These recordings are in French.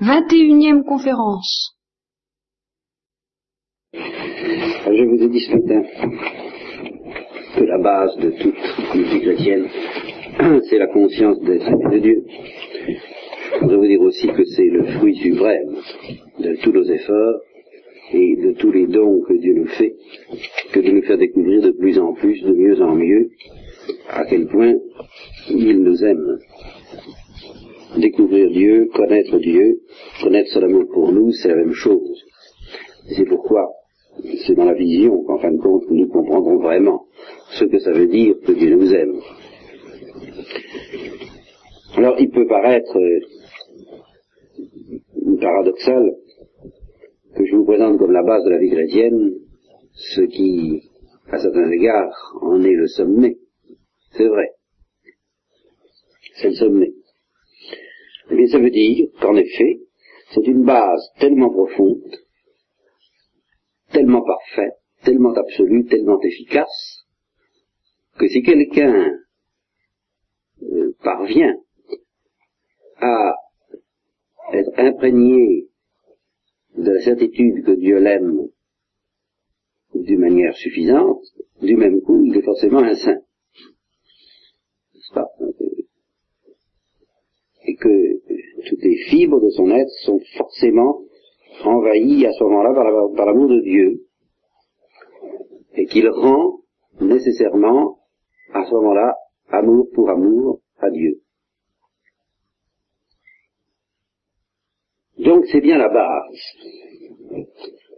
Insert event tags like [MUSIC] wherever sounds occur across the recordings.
21e conférence. Je vous ai dit ce matin que la base de toute vie chrétienne, [CLEARS THROAT] c'est la conscience d'être de Dieu. Je voudrais vous dire aussi que c'est le fruit suprême de tous nos efforts et de tous les dons que Dieu nous fait, que de nous faire découvrir de plus en plus, de mieux en mieux, à quel point il nous aime. Découvrir Dieu, connaître Dieu, connaître son amour pour nous, c'est la même chose. C'est pourquoi c'est dans la vision qu'en fin de compte nous comprendrons vraiment ce que ça veut dire que Dieu nous aime. Alors il peut paraître euh, paradoxal que je vous présente comme la base de la vie chrétienne ce qui, à certains égards, en est le sommet. C'est vrai. C'est le sommet. Eh bien, ça veut dire qu'en effet, c'est une base tellement profonde, tellement parfaite, tellement absolue, tellement efficace, que si quelqu'un euh, parvient à être imprégné de la certitude que Dieu l'aime d'une manière suffisante, du même coup, il est forcément un saint. N'est-ce pas? Et que toutes les fibres de son être sont forcément envahies à ce moment-là par l'amour de Dieu, et qu'il rend nécessairement à ce moment-là amour pour amour à Dieu. Donc c'est bien la base.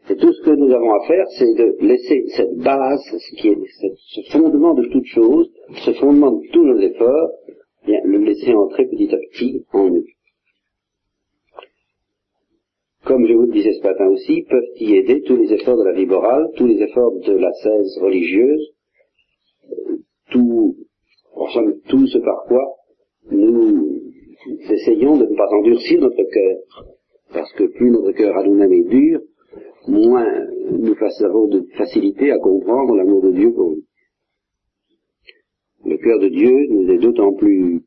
Et tout ce que nous avons à faire, c'est de laisser cette base, ce qui est ce fondement de toute chose, ce fondement de tous nos efforts, bien, le laisser entrer petit à petit en nous. Comme je vous le disais ce matin aussi, peuvent y aider tous les efforts de la vie morale, tous les efforts de la cèse religieuse, tout, en somme, tout ce par quoi nous essayons de ne pas endurcir notre cœur, parce que plus notre cœur à nous-mêmes est dur, moins nous avons de facilité à comprendre l'amour de Dieu pour nous. Le cœur de Dieu nous est d'autant plus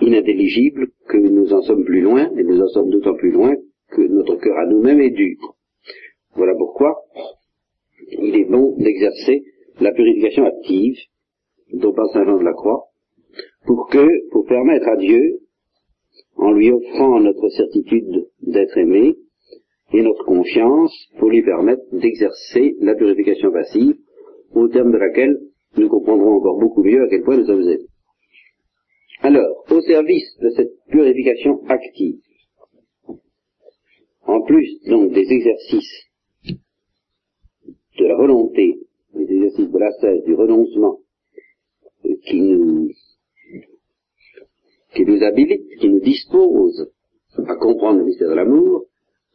inintelligible que nous en sommes plus loin, et nous en sommes d'autant plus loin que notre cœur à nous-mêmes est dur. Voilà pourquoi il est bon d'exercer la purification active dont parle Saint Jean de la Croix, pour que, pour permettre à Dieu en lui offrant notre certitude d'être aimé et notre confiance pour lui permettre d'exercer la purification passive, au terme de laquelle nous comprendrons encore beaucoup mieux à quel point nous sommes aimés. Alors, au service de cette purification active, en plus donc des exercices de la volonté, des exercices de la cesse, du renoncement, qui nous qui nous habilite, qui nous dispose à comprendre le mystère de l'amour,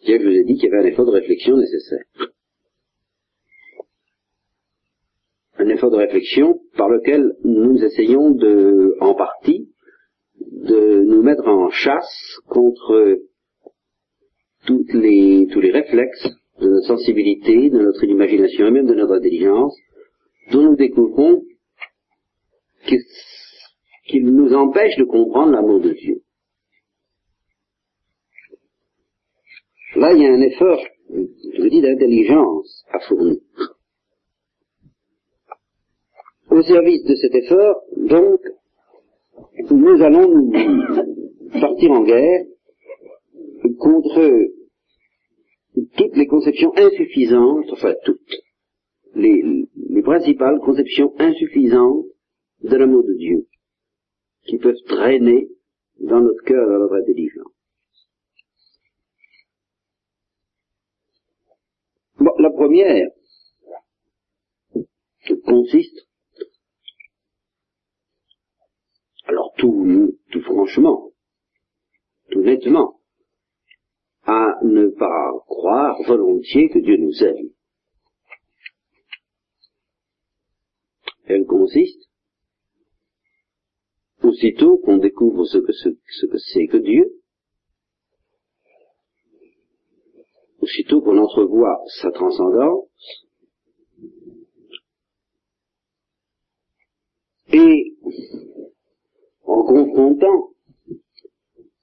je vous ai dit qu'il y avait un effort de réflexion nécessaire. Un effort de réflexion par lequel nous essayons de, en partie, de nous mettre en chasse contre tous les réflexes de notre sensibilité, de notre imagination et même de notre intelligence, dont nous découvrons qu'il nous empêche de comprendre l'amour de Dieu. Là, il y a un effort, je vous dis, d'intelligence à fournir. Au service de cet effort, donc, nous allons nous partir en guerre contre toutes les conceptions insuffisantes, enfin toutes, les, les principales conceptions insuffisantes de l'amour de Dieu qui peuvent traîner dans notre cœur, dans notre intelligence. Bon, la première consiste, alors tout, tout franchement, tout nettement, à ne pas croire volontiers que Dieu nous aime. Elle consiste aussitôt qu'on découvre ce que, ce, que c'est que Dieu, aussitôt qu'on entrevoit sa transcendance, et en confrontant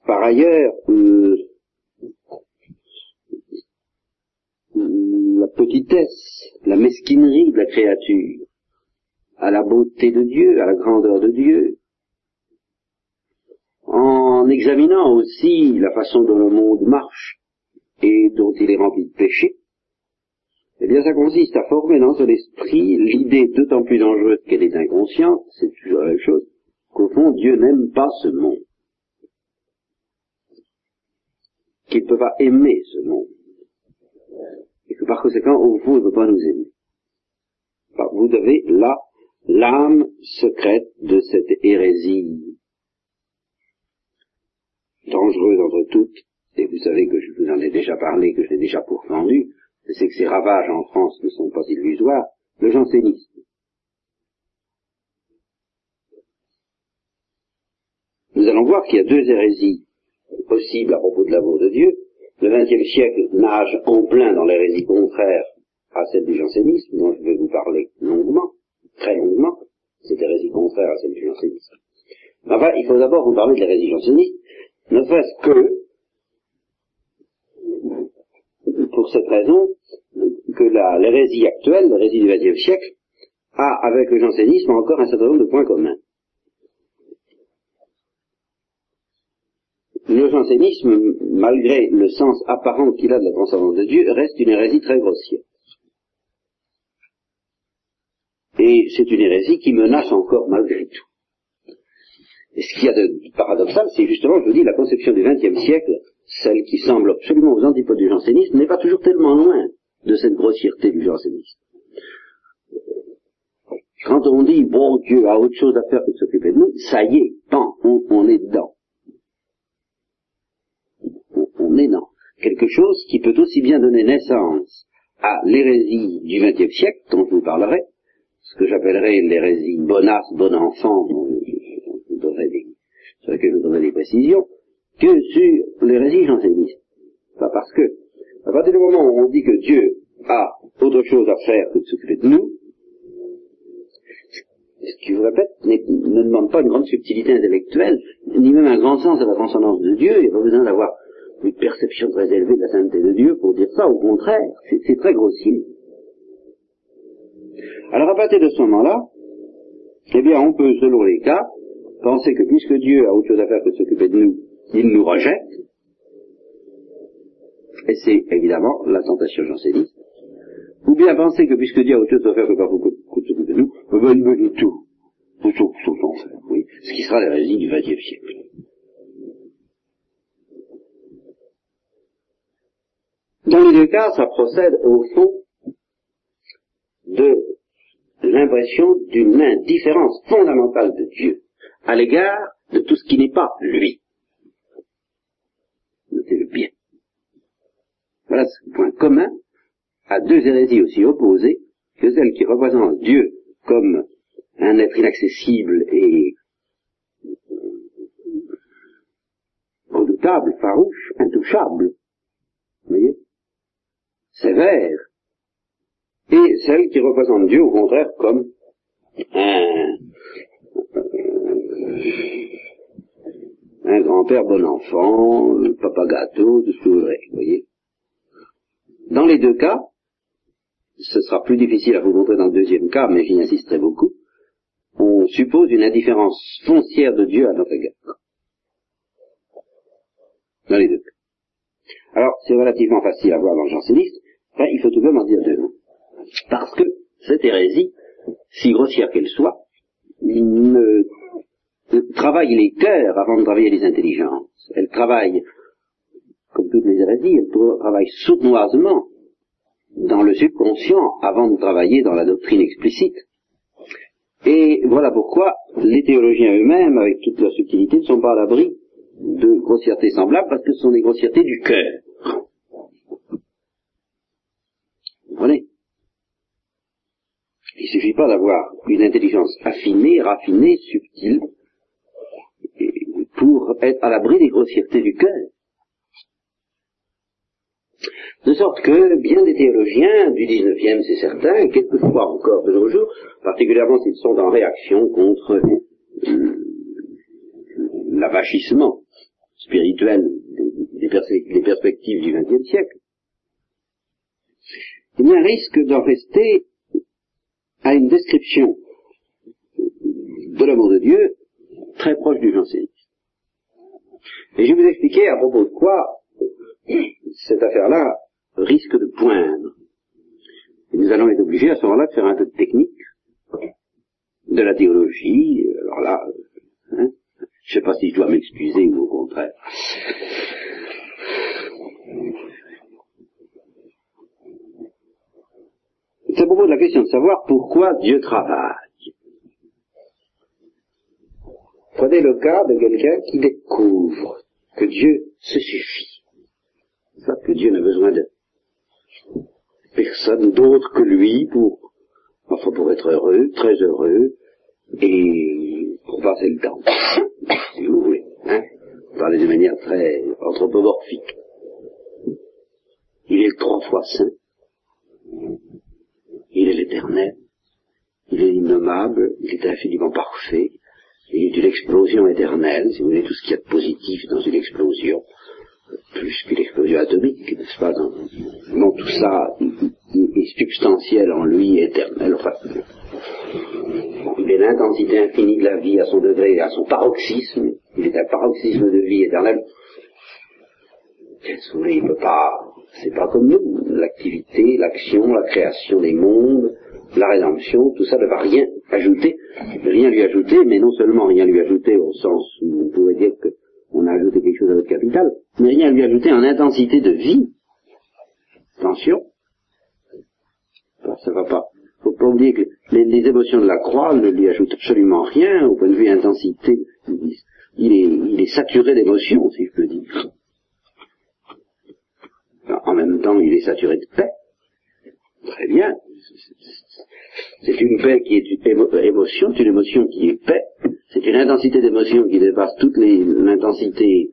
par ailleurs euh, la petitesse, la mesquinerie de la créature à la beauté de Dieu, à la grandeur de Dieu, en examinant aussi la façon dont le monde marche et dont il est rempli de péché, eh bien ça consiste à former dans son esprit l'idée d'autant plus dangereuse qu'elle est inconsciente, c'est toujours la même chose, qu'au fond Dieu n'aime pas ce monde, qu'il ne peut pas aimer ce monde, et que par conséquent au fond il ne peut pas nous aimer. vous avez là l'âme secrète de cette hérésie dangereuse entre toutes, et vous savez que je vous en ai déjà parlé, que je l'ai déjà pourfendu, c'est que ces ravages en France ne sont pas illusoires, le jansénisme. Nous allons voir qu'il y a deux hérésies possibles à propos de l'amour de Dieu. Le XXe siècle nage en plein dans l'hérésie contraire à celle du jansénisme, dont je vais vous parler longuement, très longuement, cette hérésie contraire à celle du jansénisme. Enfin, il faut d'abord vous parler de l'hérésie janséniste, ne serait-ce que pour cette raison que l'hérésie actuelle, l'hérésie du XXe siècle, a avec le jansénisme encore un certain nombre de points communs. Le jansénisme, malgré le sens apparent qu'il a de la transcendance de Dieu, reste une hérésie très grossière. Et c'est une hérésie qui menace encore malgré tout. Et ce qu'il y a de paradoxal, c'est justement, je vous dis, la conception du XXe siècle, celle qui semble absolument aux antipodes du jansénisme, n'est pas toujours tellement loin de cette grossièreté du jansénisme. Quand on dit, bon, Dieu a autre chose à faire que de s'occuper de nous, ça y est, pan, on, est dedans. On, est dans quelque chose qui peut aussi bien donner naissance à l'hérésie du XXe siècle, dont je vous parlerai, ce que j'appellerais l'hérésie bonasse, bon enfant, sur laquelle je donnerai des précisions, que sur l'hérésie janséniste. Pas parce que, à partir du moment où on dit que Dieu a autre chose à faire que de s'occuper de nous, ce qui, je vous répète, ne demande pas une grande subtilité intellectuelle, ni même un grand sens de la transcendance de Dieu. Il n'y a pas besoin d'avoir une perception très élevée de la sainteté de Dieu pour dire ça. Au contraire, c'est très grossier. Alors à partir de ce moment-là, eh bien, on peut, selon les cas, penser que puisque Dieu a autre chose à faire que de s'occuper de nous, il nous rejette. Et c'est évidemment la tentation janséniste. Ou bien penser que puisque Dieu a autre chose à faire que de s'occuper de nous, eh ben, il veut du tout. Tout, tout, faire, oui. Ce qui sera l'hérésie du XXe siècle. Dans les deux cas, ça procède au fond de l'impression d'une indifférence fondamentale de Dieu à l'égard de tout ce qui n'est pas lui. Notez-le bien. Voilà ce point commun à deux hérésies aussi opposées que celles qui représentent Dieu comme un être inaccessible et redoutable, farouche, intouchable, vous voyez, sévère, et celles qui représentent Dieu au contraire comme un, un grand-père bon enfant, papa gâteau, tout ce que vous voulez, voyez. Dans les deux cas, ce sera plus difficile à vous montrer dans le deuxième cas, mais j'y insisterai beaucoup, on suppose une indifférence foncière de Dieu à notre égard. Dans les deux cas. Alors, c'est relativement facile à voir dans le janséniste, il faut tout de même en dire deux mots. Parce que cette hérésie, si grossière qu'elle soit, ne travaille les cœurs avant de travailler les intelligences. Elle travaille, comme toutes les hérésies, elle travaille sournoisement dans le subconscient avant de travailler dans la doctrine explicite. Et voilà pourquoi les théologiens eux-mêmes, avec toute leur subtilité, ne sont pas à l'abri de grossièretés semblables, parce que ce sont des grossièretés du cœur. Vous Il ne suffit pas d'avoir une intelligence affinée, raffinée, subtile, pour être à l'abri des grossièretés du cœur. De sorte que bien des théologiens du XIXe, c'est certain, quelquefois encore de nos jours, particulièrement s'ils sont en réaction contre euh, l'avachissement spirituel des, perspectives du XXe siècle, eh bien, risque d'en rester à une description de l'amour de Dieu très proche du jansénisme. Et je vais vous expliquer à propos de quoi cette affaire-là risque de poindre. Nous allons être obligés à ce moment-là de faire un peu de technique, de la théologie, alors là, hein, je ne sais pas si je dois m'excuser ou au contraire. À propos de la question de savoir pourquoi Dieu travaille. Prenez le cas de quelqu'un qui découvre que Dieu se suffit. Que Dieu n'a besoin de personne d'autre que lui pour, enfin pour être heureux, très heureux, et pour passer le temps, [COUGHS] si vous voulez. Hein Parler de manière très anthropomorphique. Il est trois fois saint. Il est l'éternel. Il est innommable. Il est infiniment parfait. Il est une explosion éternelle, si vous voulez, tout ce qu'il y a de positif dans une explosion, plus qu'une explosion atomique, n'est-ce pas Non, tout ça est substantiel en lui, éternel, enfin, il est l'intensité infinie de la vie à son degré, à son paroxysme, il est un paroxysme de vie éternelle. Vous voulez, il peut pas, c'est pas comme nous, l'activité, l'action, la création des mondes, la rédemption, tout ça ne va rien ajouter, rien lui ajouter, mais non seulement rien lui ajouter au sens où on pourrait dire qu'on a ajouté quelque chose à notre capital, mais rien lui ajouter en intensité de vie. Attention, ça va pas. Faut pas oublier que les, les, émotions de la croix ne lui ajoutent absolument rien au point de vue intensité. Il est, il est saturé d'émotions, si je peux dire. En même temps, il est saturé de paix. Très bien. C'est une paix qui est une émotion, c'est une émotion qui est paix, c'est une intensité d'émotion qui dépasse toute l'intensité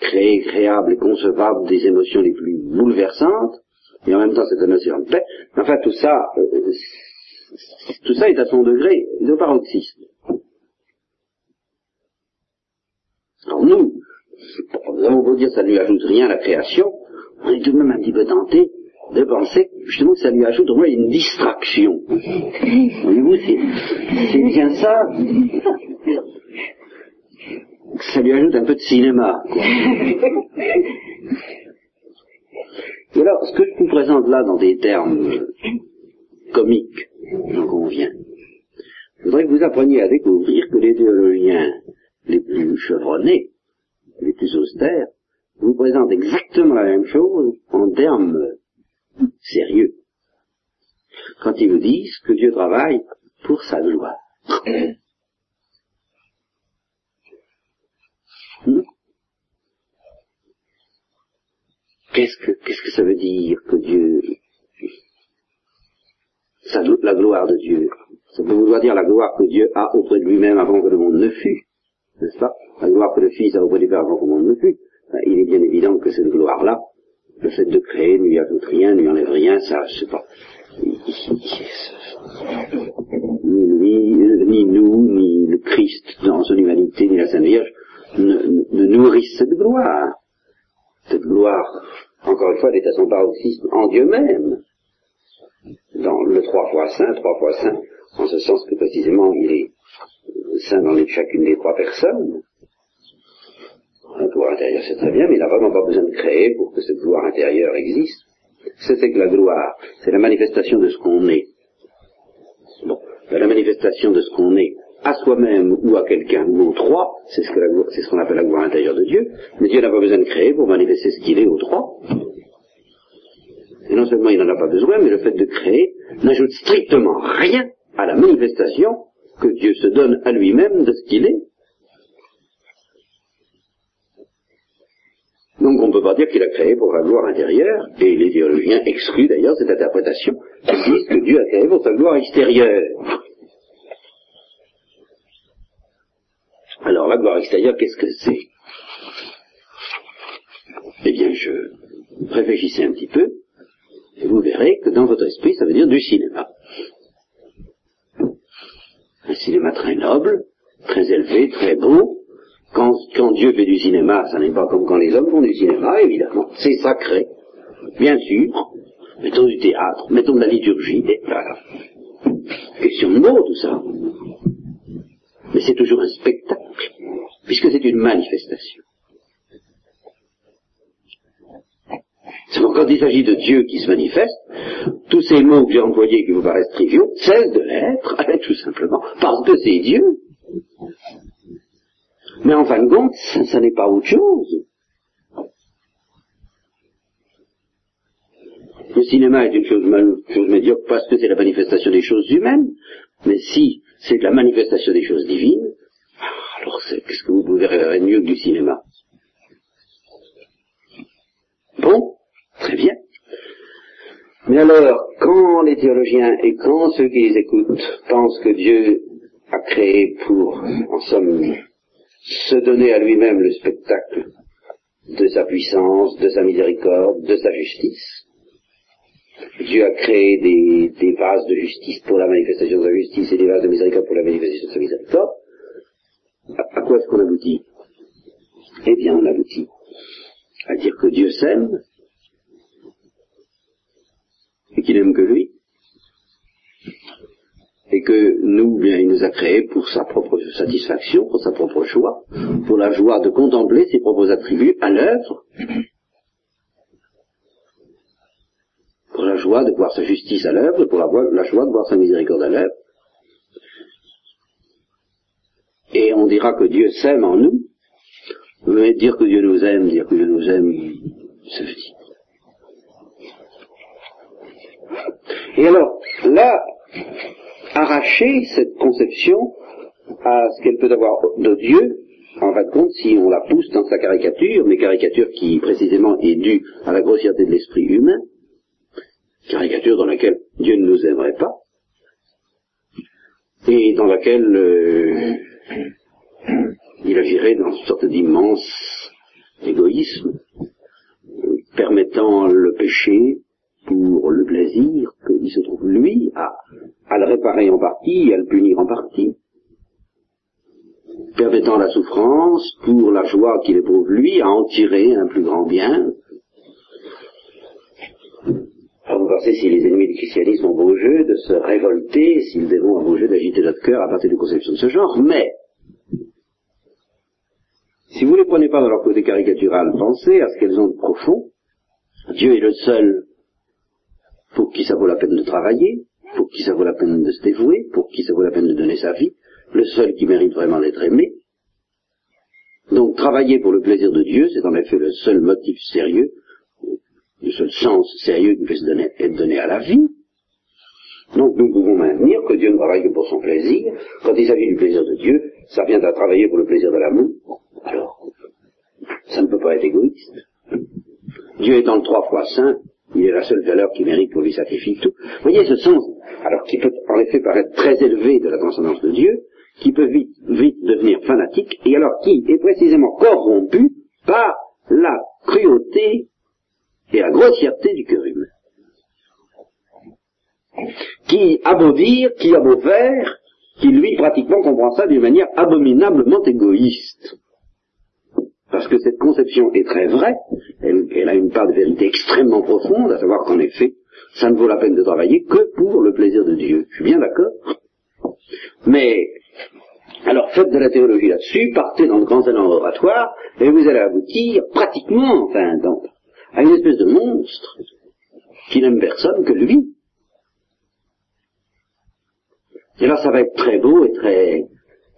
créée, créable et concevable des émotions les plus bouleversantes, et en même temps cette émotion de paix. Enfin, tout ça, euh, tout ça est à son degré de paroxysme. Alors nous, on peut dire ça ne lui ajoute rien à la création, on est tout de même un petit peu tenté de penser justement que ça lui ajoute au moins une distraction. [LAUGHS] Voyez-vous, c'est bien ça. Ça lui ajoute un peu de cinéma. Et alors, ce que je vous présente là dans des termes comiques, j'en conviens, je voudrais que vous appreniez à découvrir que les théologiens les plus chevronnés, les plus austères, vous présentent exactement la même chose en termes sérieux quand ils vous disent que Dieu travaille pour sa gloire. Qu'est-ce que, qu'est-ce que ça veut dire que Dieu, ça, la gloire de Dieu? Ça peut vouloir dire la gloire que Dieu a auprès de lui-même avant que le monde ne fût, n'est-ce pas? La gloire que le Fils a auprès de lui avant que le monde ne fût. Ben, il est bien évident que cette gloire-là, le fait de créer ne lui ajoute rien, ne lui enlève rien, ça, je sais pas. Ni lui, ni nous, ni le Christ dans son humanité, ni la Sainte Vierge ne, ne nourrissent cette gloire. Cette gloire, encore une fois, elle est à son paroxysme en Dieu même. Dans le trois fois saint, trois fois saint, en ce sens que précisément il est saint dans chacune des trois personnes. La gloire intérieure, c'est très bien, mais il n'a vraiment pas besoin de créer pour que cette gloire intérieure existe. C'est que la gloire, c'est la manifestation de ce qu'on est. Bon, ben, la manifestation de ce qu'on est à soi-même ou à quelqu'un ou aux trois, c'est ce qu'on ce qu'on appelle la gloire intérieure de Dieu, mais Dieu n'a pas besoin de créer pour manifester ce qu'il est aux trois. Et non seulement il n'en a pas besoin, mais le fait de créer n'ajoute strictement rien à la manifestation que Dieu se donne à lui-même de ce qu'il est. Donc on ne peut pas dire qu'il a créé pour sa gloire intérieure, et les théologiens excluent d'ailleurs cette interprétation, ils disent que Dieu a créé pour sa gloire extérieure. Alors la gloire extérieure, qu'est-ce que c'est? Eh bien, je réfléchissais un petit peu, et vous verrez que dans votre esprit, ça veut dire du cinéma. Un cinéma très noble, très élevé, très beau, quand, Dieu fait du cinéma, ça n'est pas comme quand les hommes font du cinéma, évidemment. C'est sacré, bien sûr. mettons du théâtre, mettons de la liturgie, et voilà. Question de mots, tout ça. Mais c'est toujours un spectacle, puisque c'est une manifestation. quand il s'agit de Dieu qui se manifeste, tous ces mots que j'ai employés qui vous paraissent triviaux cessent de l'être, [LAUGHS] tout simplement, parce que c'est Dieu. Mais en fin de compte, ça, n'est pas autre chose. Le cinéma est une chose, chose médiocre parce que c'est la manifestation des choses humaines, mais si c'est la manifestation des choses divines, alors qu'est-ce que vous pouvez faire mieux que du cinéma? Bon Très bien. Mais alors, quand les théologiens et quand ceux qui les écoutent pensent que Dieu a créé pour, en somme, se donner à lui-même le spectacle de sa puissance, de sa miséricorde, de sa justice, Dieu a créé des, vases de justice pour la manifestation de sa justice et des vases de miséricorde pour la manifestation de sa miséricorde. À, à quoi est-ce qu'on aboutit? Eh bien, on aboutit à dire que Dieu s'aime et qu'il n'aime que lui. Et que nous, bien, il nous a créés pour sa propre satisfaction, pour sa propre joie, pour la joie de contempler ses propres attributs à l'œuvre, pour la joie de voir sa justice à l'œuvre, pour la, la joie de voir sa miséricorde à l'œuvre. Et on dira que Dieu s'aime en nous, mais dire que Dieu nous aime, dire que Dieu nous aime, c'est dit. Et alors, là, arracher cette conception à ce qu'elle peut avoir de Dieu, en fin de compte, si on la pousse dans sa caricature, mais caricature qui précisément est due à la grossièreté de l'esprit humain, caricature dans laquelle Dieu ne nous aimerait pas, et dans laquelle euh, il agirait dans une sorte d'immense égoïsme, permettant le péché pour le plaisir qu'il se trouve, lui, à, à le réparer en partie, à le punir en partie, permettant la souffrance pour la joie qu'il éprouve, lui, à en tirer un plus grand bien? Alors vous pensez si les ennemis du christianisme ont beau jeu de se révolter, s'ils ont beau jeu d'agiter notre cœur à partir de conceptions de ce genre, mais si vous ne les prenez pas dans leur côté caricatural, pensez à ce qu'elles ont de profond. Dieu est le seul pour qui ça vaut la peine de travailler, pour qui ça vaut la peine de se dévouer, pour qui ça vaut la peine de donner sa vie, le seul qui mérite vraiment d'être aimé. Donc travailler pour le plaisir de Dieu, c'est en effet le seul motif sérieux, le seul sens sérieux qui peut donner, être donné à la vie. Donc nous pouvons maintenir que Dieu ne travaille que pour son plaisir. Quand il s'agit du plaisir de Dieu, ça vient à travailler pour le plaisir de l'amour. Alors, ça ne peut pas être égoïste. Dieu étant le trois fois saint, il est la seule valeur qui mérite qu'on lui sacrifie tout. Vous voyez ce sens, alors qui peut en effet paraître très élevé de la transcendance de Dieu, qui peut vite, vite devenir fanatique, et alors qui est précisément corrompu par la cruauté et la grossièreté du cœur humain. Qui a beau dire, qui a beau faire, qui lui pratiquement comprend ça d'une manière abominablement égoïste parce que cette conception est très vraie, elle, a une part de vérité extrêmement profonde, à savoir qu'en effet, ça ne vaut la peine de travailler que pour le plaisir de Dieu. Je suis bien d'accord. Mais, alors faites de la théologie là-dessus, partez dans le grand salon oratoire, et vous allez aboutir pratiquement, enfin, à une espèce de monstre qui n'aime personne que lui. Et là, ça va être très beau et très,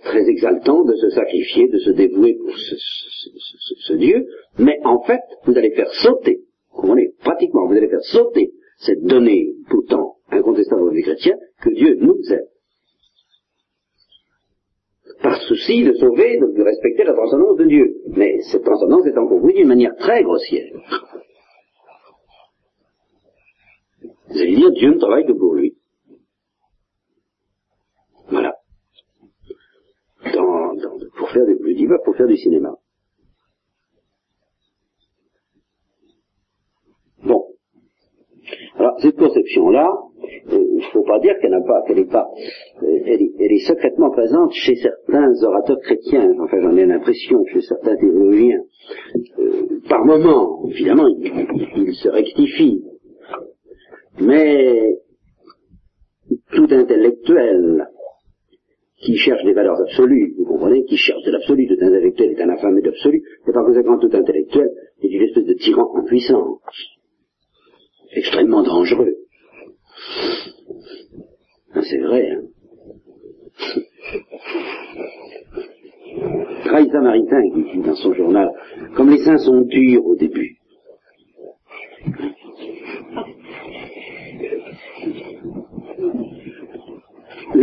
très exaltant de se sacrifier, de se dévouer pour ce, Dieu, mais en fait, vous allez faire sauter, vous pratiquement, vous allez faire sauter cette donnée pourtant incontestable des chrétiens que Dieu nous aime. Par souci de sauver, de, respecter la transcendance de Dieu. Mais cette transcendance est encore d'une manière très grossière. Vous allez dire, Dieu ne travaille que pour lui. Voilà pour du, je pour faire du cinéma. Bon. Alors, cette conception-là, euh, il ne faut pas dire qu'elle n'a pas, qu'elle n'est pas, euh, elle, est, secrètement présente chez certains orateurs chrétiens, enfin j'en ai l'impression, chez certains théologiens. Euh, par moments, évidemment, ils il se rectifient. Mais tout intellectuel qui cherche des valeurs absolues, vous comprenez, qui cherche de l'absolu, tout intellectuel est un affamé d'absolu, et par conséquent tout intellectuel est une espèce de tyran en puissance, extrêmement dangereux. Ah, c'est vrai, hein. [LAUGHS] Graille Samaritain qui dit dans son journal, comme les saints sont durs au début.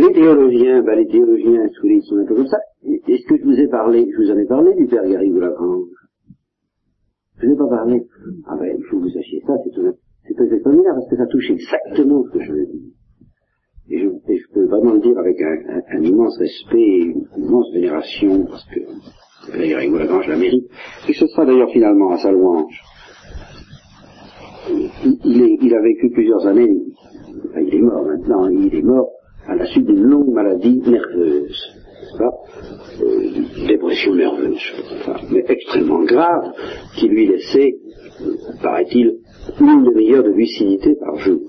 Les théologiens, ben les théologiens, ils sont un peu comme ça. Est-ce que je vous ai parlé, je vous en ai parlé du père Garrigue de Lagrange Je n'ai pas parlé. Ah ben, il faut que vous sachiez ça, c'est tout, c'est extraordinaire parce que ça touche exactement ce que je veux dire. Et je, peux vraiment le dire avec un, immense respect et une immense vénération, parce que le père Garrigue de Lagrange la mérite. Et ce sera d'ailleurs finalement à sa louange. Il, a vécu plusieurs années, il est mort maintenant, il est mort à la suite d'une longue maladie nerveuse. Pas euh, dépression nerveuse, mais extrêmement grave, qui lui laissait, paraît-il, une demi-heure de lucidité par jour.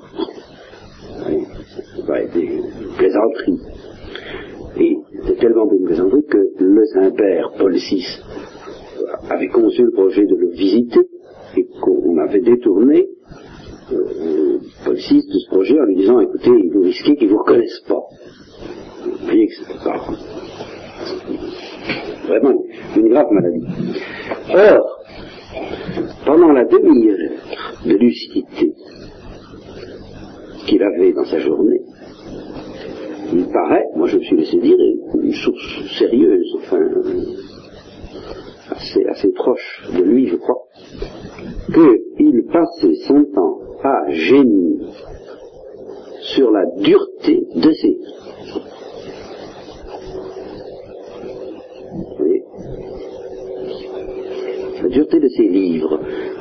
Ça paraît des plaisanteries. Et c'était tellement une plaisanterie que le Saint-Père, Paul VI, avait conçu le projet de le visiter et qu'on avait détourné euh, De ce projet en lui disant écoutez, vous risquez qu'ils ne vous reconnaissent pas. Vous voyez que c'est pas vraiment une grave maladie. Or, pendant la demi-heure de lucidité qu'il avait dans sa journée, il paraît, moi je me suis laissé dire, une source sérieuse, enfin, assez, assez proche de lui, je crois, qu'il passait son temps à gémir sur la dureté de ses La dureté de ces livres,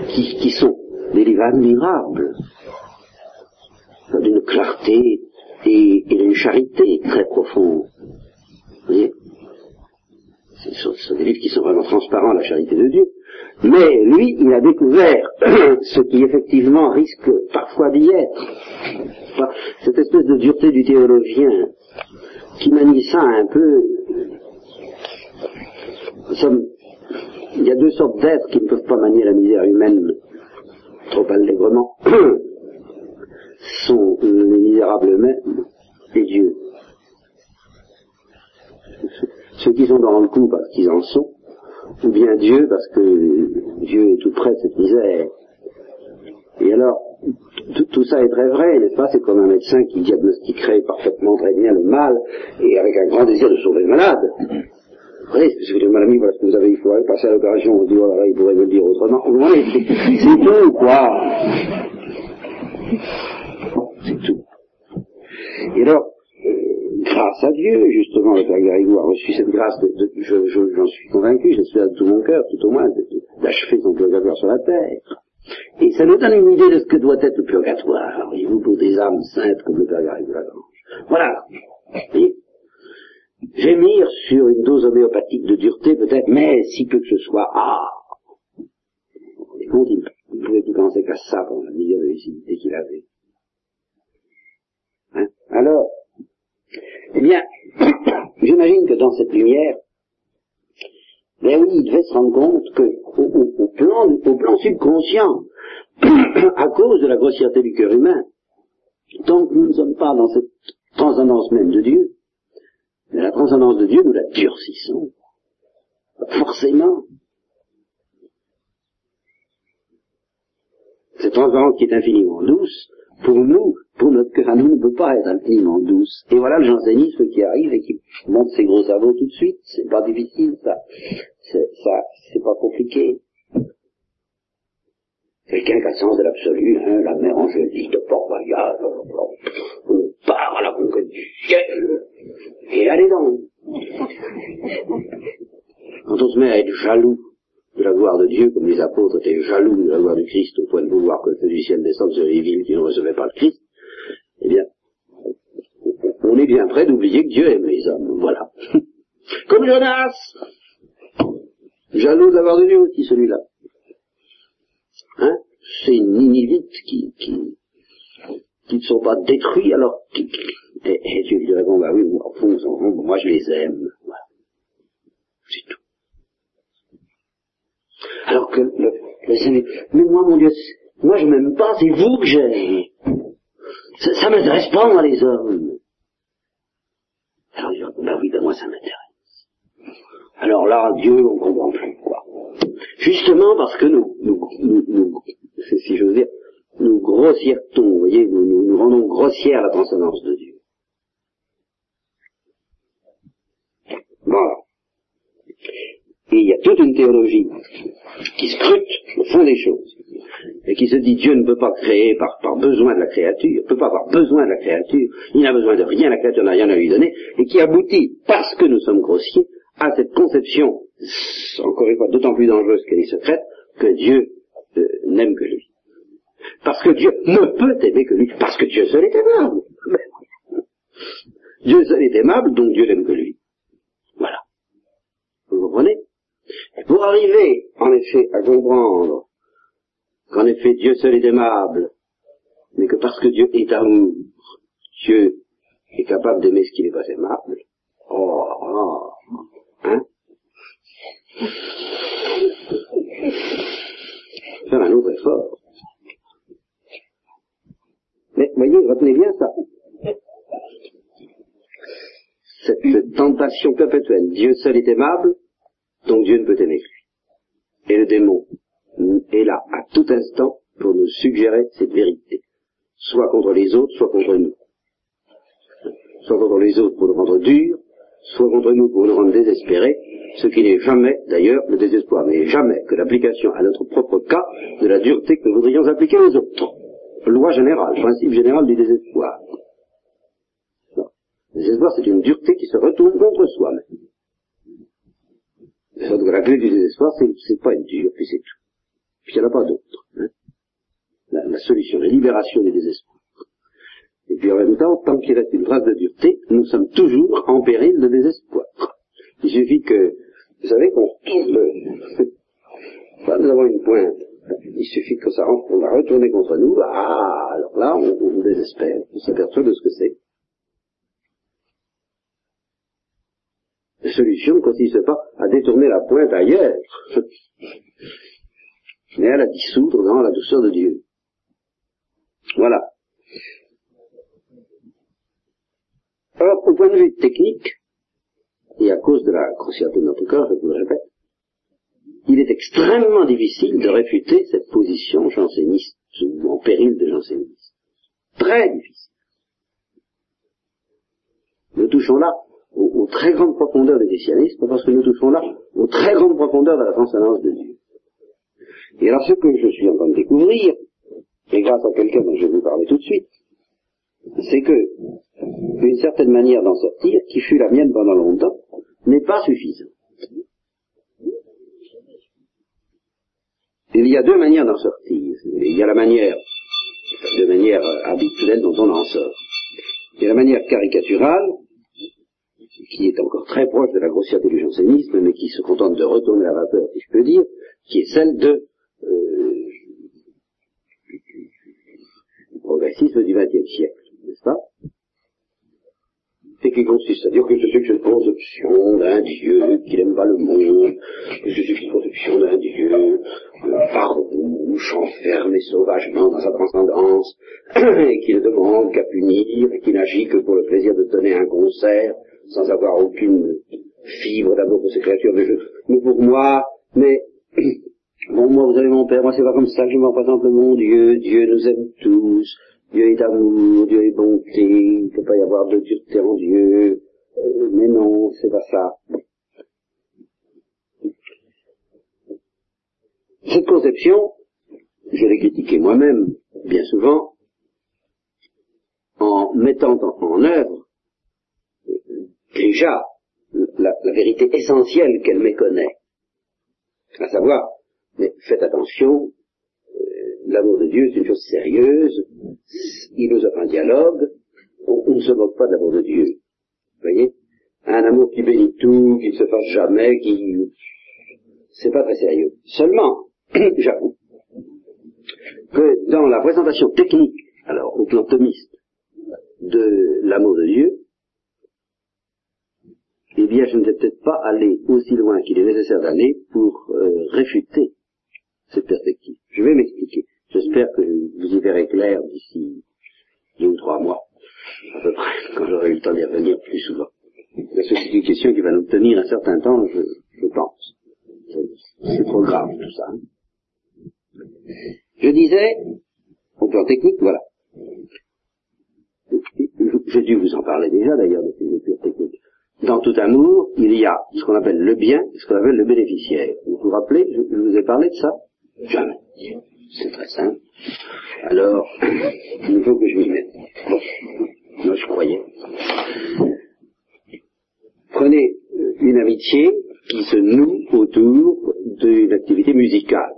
qui, qui sont des livres admirables, d'une clarté et, et d'une charité très profonde. Vous voyez? Ce sont des livres qui sont vraiment transparents à la charité de Dieu. Mais lui, il a découvert [CLEARS THROAT] ce qui effectivement risque parfois d'y être. Cette espèce de dureté du théologien qui manie ça un peu. Il y a deux sortes d'êtres qui ne peuvent pas manier la misère humaine trop allègrement. [CLEARS THROAT] sont les misérables eux-mêmes et Dieu. Ceux qui sont dans le coup parce qu'ils en sont, ou bien Dieu parce que Dieu est tout près de cette misère. Et alors, tout ça est très vrai, n'est-ce pas? C'est comme un médecin qui diagnostiquerait parfaitement très bien le mal et avec un grand désir de sauver le malade. Oui, si vous voilà ce que vous avez, il faut passer à l'opération, on dit, oh là là, il pourrait me le dire autrement. Oui, c'est tout, quoi. C'est tout. Et alors, grâce à Dieu, justement, le Père Garrigou a reçu cette grâce, de, j'en je, je, suis convaincu, j'espère de tout mon cœur, tout au moins, d'achever son purgatoire sur la terre. Et ça nous donne une idée de ce que doit être le purgatoire, voyez-vous, pour des âmes saintes comme le Père Garrigou Lagrange. Voilà. Et gémir sur une dose homéopathique de dureté, peut-être, mais si peu que ce soit, ah il ne pouvait plus penser qu'à ça pendant la de lucidité qu'il avait. Hein? Alors, eh bien, [COUGHS] j'imagine que dans cette lumière, il devait se rendre compte que, au, plan, plan subconscient, [COUGHS] à cause de la grossièreté du cœur humain, tant que nous ne sommes pas dans cette transcendance même de Dieu, mais la transcendance de Dieu, nous la durcissons. Forcément. Cette transcendance qui est infiniment douce, pour nous, pour notre cœur à nous, ne peut pas être infiniment douce. Et voilà le jansénisme qui arrive et qui monte ses gros sabots tout de suite. C'est pas difficile, ça. C'est, ça, c'est pas compliqué. Quelqu'un qui a le sens de l'absolu, hein, la mère angélique de Port-Royal, on part à la conquête du ciel, et allez donc. [LAUGHS] Quand on se met à être jaloux de la gloire de Dieu, comme les apôtres étaient jaloux de la gloire du Christ au point de vouloir que le feu du ciel descende sur les villes qui ne recevaient pas le Christ, eh bien, on est bien prêt d'oublier que Dieu aime les hommes. Voilà. [LAUGHS] Comme Jonas Jaloux d'avoir de Dieu aussi, celui-là. Hein? C'est une qui, qui, qui ne sont pas détruits, alors et, Dieu lui répond, bah oui, au fond, moi je les aime. Voilà. C'est tout. Alors que le, le mais moi mon Dieu, moi je m'aime pas, c'est vous que j'aime. Ça, ça m'intéresse pas, moi, les hommes. Alors, bah oui, ben moi, ça m'intéresse. Alors là, Dieu, on comprend plus, quoi. Justement parce que nous, nous, nous, si j'ose dire, nous grossièretons, vous voyez, nous, nous, nous rendons grossière la transcendance de Dieu. Voilà. Et il y a toute une théologie qui scrute au fond des choses et qui se dit Dieu ne peut pas créer par, par besoin de la créature, ne peut pas avoir besoin de la créature, il n'a besoin de rien, la créature n'a rien à lui donner, et qui aboutit, parce que nous sommes grossiers, à cette conception, encore une fois d'autant plus dangereuse qu'elle est secrète, que Dieu euh, n'aime que lui. Parce que Dieu ne peut aimer que lui, parce que Dieu seul est aimable. Dieu seul est aimable, donc Dieu n'aime que lui. Voilà. Vous comprenez? Pour arriver, en effet, à comprendre qu'en effet Dieu seul est aimable, mais que parce que Dieu est amour, Dieu est capable d'aimer ce qui n'est pas aimable. Oh, oh hein? Faire un autre effort. Mais voyez, retenez bien ça. Cette tentation perpétuelle, Dieu seul est aimable, donc Dieu ne peut aimer. Et le démon est là à tout instant pour nous suggérer cette vérité, soit contre les autres, soit contre nous. Soit contre les autres pour nous rendre durs, soit contre nous pour nous rendre désespérés, ce qui n'est jamais, d'ailleurs, le désespoir n'est jamais que l'application à notre propre cas de la dureté que nous voudrions appliquer aux autres. Loi générale, principe général du désespoir. Le désespoir, c'est une dureté qui se retourne contre soi-même. La clé du désespoir, c'est pas être dur, puis c'est tout puis il n'y en a pas d'autre. Hein. La, solution, la libération du désespoir. Et puis en même temps, tant qu'il reste une trace de dureté, nous sommes toujours en péril de désespoir. Il suffit que, vous savez, qu'on retourne, [LAUGHS] nous avons une pointe. Il suffit que ça on va retourner contre nous, ah, alors là, on, on désespère, on s'aperçoit de ce que c'est. La solution ne consiste pas à détourner la pointe ailleurs [LAUGHS] mais à la dissoudre dans la douceur de Dieu. Voilà. Alors, au point de vue technique, et à cause de la grossièreté de notre corps, je vous le répète, il est extrêmement difficile de réfuter cette position janséniste ou en péril de janséniste. Très difficile. Nous touchons là aux, très grandes profondeurs du christianisme parce que nous touchons là aux très grandes profondeurs de la transcendance de Dieu. Et alors ce que je suis en train de découvrir, et grâce à quelqu'un dont je vais vous parler tout de suite, c'est que une certaine manière d'en sortir, qui fut la mienne pendant longtemps, n'est pas suffisante. Il y a deux manières d'en sortir. Il y a la manière, de manière habituelle dont on en sort. Il y a la manière caricaturale, qui est encore très proche de la grossièreté du jansénisme, mais qui se contente de retourner la vapeur, si je peux dire, qui est celle de euh, du progressisme du XXe siècle, n'est-ce pas? Et qui consiste à dire que c'est une conception d'un Dieu qui n'aime pas le monde, que c'est une conception d'un Dieu euh, farouche, enfermé sauvagement dans sa transcendance, [CLEARS THROAT] et qui ne demande qu'à punir, et qui n'agit que pour le plaisir de donner un concert, sans avoir aucune fibre d'amour pour ses créatures. Mais, je, mais pour moi, mais [CLEARS THROAT] Bon, moi, vous avez mon père, moi, c'est pas comme ça que je me représente le mon Dieu. Dieu nous aime tous. Dieu est amour, Dieu est bonté. Il ne peut pas y avoir de dureté en Dieu. Euh, mais non, c'est pas ça. Cette conception, je l'ai critiquée moi-même, bien souvent, en mettant en, œuvre déjà la vérité essentielle qu'elle méconnaît, à savoir mais faites attention, euh, l'amour de Dieu c'est une chose sérieuse, il nous offre un dialogue, on, ne se moque pas de l'amour de Dieu. Vous voyez? Un amour qui bénit tout, qui ne se fasse jamais, qui... C'est pas très sérieux. Seulement, [CLEARS THROAT] j'avoue, que dans la présentation technique, alors au plan thomiste de l'amour de Dieu, eh bien, je ne vais peut-être pas aller aussi loin qu'il est nécessaire d'aller pour euh, réfuter cette perspective. Je vais m'expliquer. J'espère que vous y verrez clair d'ici deux ou trois mois, à peu près, [LAUGHS] quand j'aurai eu le temps d'y revenir plus souvent. C'est une question qui va nous tenir un certain temps, je, je pense. C'est trop grave tout ça. Hein. Je disais, au plan technique, voilà. J'ai dû vous en parler déjà d'ailleurs de ces lectures techniques. Dans tout amour, il y a ce qu'on appelle le bien et ce qu'on appelle le bénéficiaire. Vous vous rappelez, je, vous ai parlé de ça Jamais. C'est très simple. Alors, [COUGHS] il faut que je m'y mette. Bon, moi je croyais. Prenez une amitié qui se noue autour d'une activité musicale.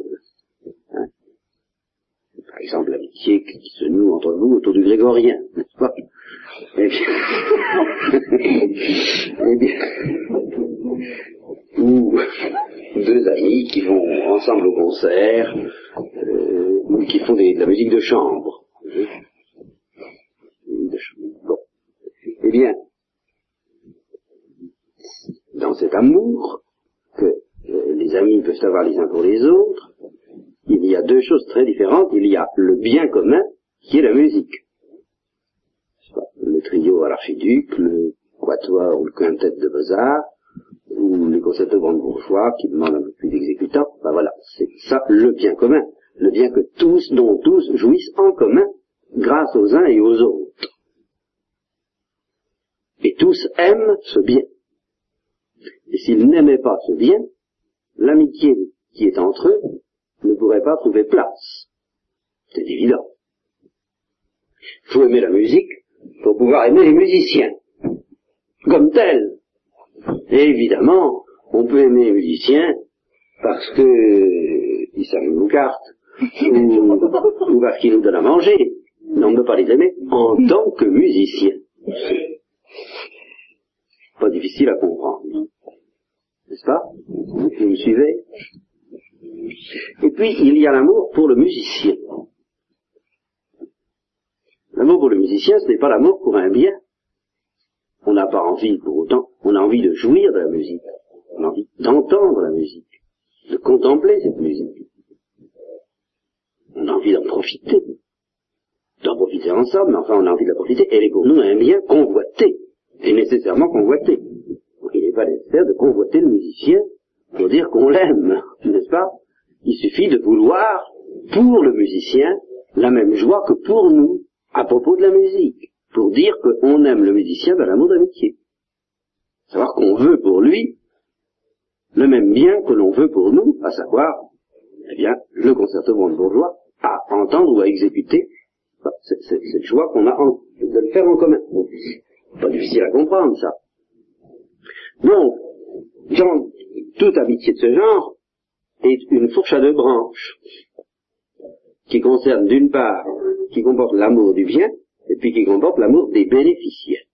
Par exemple, l'amitié qui se noue entre vous autour du grégorien, n'est-ce pas? Eh bien, [LAUGHS] eh bien, ou deux amis qui vont ensemble au concert, euh, ou qui font de la musique de chambre. Bon. Eh bien, dans cet amour que euh, les amis peuvent avoir les uns pour les autres, il y a deux choses très différentes. Il y a le bien commun, qui est la musique. Le trio à l'archiduc, le quatuor ou le quintet de Beaux-Arts, ou les concertos bourgeois qui demandent un peu plus d'exécutants. Ben voilà, c'est ça le bien commun. Le bien que tous, dont tous, jouissent en commun grâce aux uns et aux autres. Et tous aiment ce bien. Et s'ils n'aimaient pas ce bien, l'amitié qui est entre eux ne pourrait pas trouver place. C'est évident. Il faut aimer la musique pour pouvoir aimer les musiciens. Comme tels. Et évidemment, on peut aimer les musiciens parce que ils savent aux cartes, [LAUGHS] ou, ou parce qu'ils nous donnent à manger. Mais on ne peut pas les aimer en tant que musiciens. Pas difficile à comprendre. N'est-ce pas? Vous me suivez? Et puis, il y a l'amour pour le musicien. L'amour pour le musicien, ce n'est pas l'amour pour un bien. On n'a pas envie, pour autant, on a envie de jouir de la musique. On a envie d'entendre la musique, de contempler cette musique. On a envie d'en profiter. D'en profiter ensemble, mais enfin on a envie de la profiter. Elle est pour nous un bien convoité, et nécessairement convoité. Il n'est pas nécessaire de convoiter le musicien pour dire qu'on l'aime, n'est-ce pas? Il suffit de vouloir, pour le musicien, la même joie que pour nous, à propos de la musique, pour dire qu'on aime le musicien de l'amour d'amitié. Savoir qu'on veut pour lui le même bien que l'on veut pour nous, à savoir, eh bien, le concerto bourgeois à entendre ou à exécuter cette joie qu'on a de le faire en commun. Pas difficile à comprendre ça. Donc, dans toute amitié de ce genre est une fourche à deux branches qui concerne d'une part, qui comporte l'amour du bien, et puis qui comporte l'amour des bénéficiaires.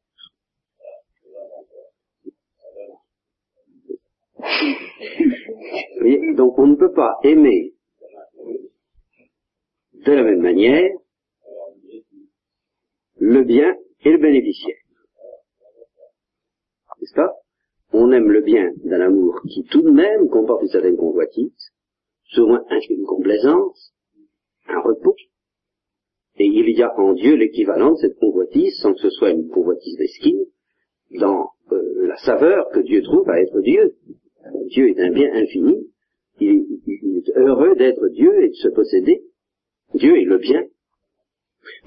donc on ne peut pas aimer de la même manière le bien et le bénéficiaire. N'est-ce pas? On aime le bien d'un amour qui tout de même comporte une certaine convoitise, souvent une complaisance, un repos, et il y a en Dieu l'équivalent de cette convoitise, sans que ce soit une convoitise mesquine, dans euh, la saveur que Dieu trouve à être Dieu. Dieu est un bien infini, il, il est heureux d'être Dieu et de se posséder. Dieu est le bien.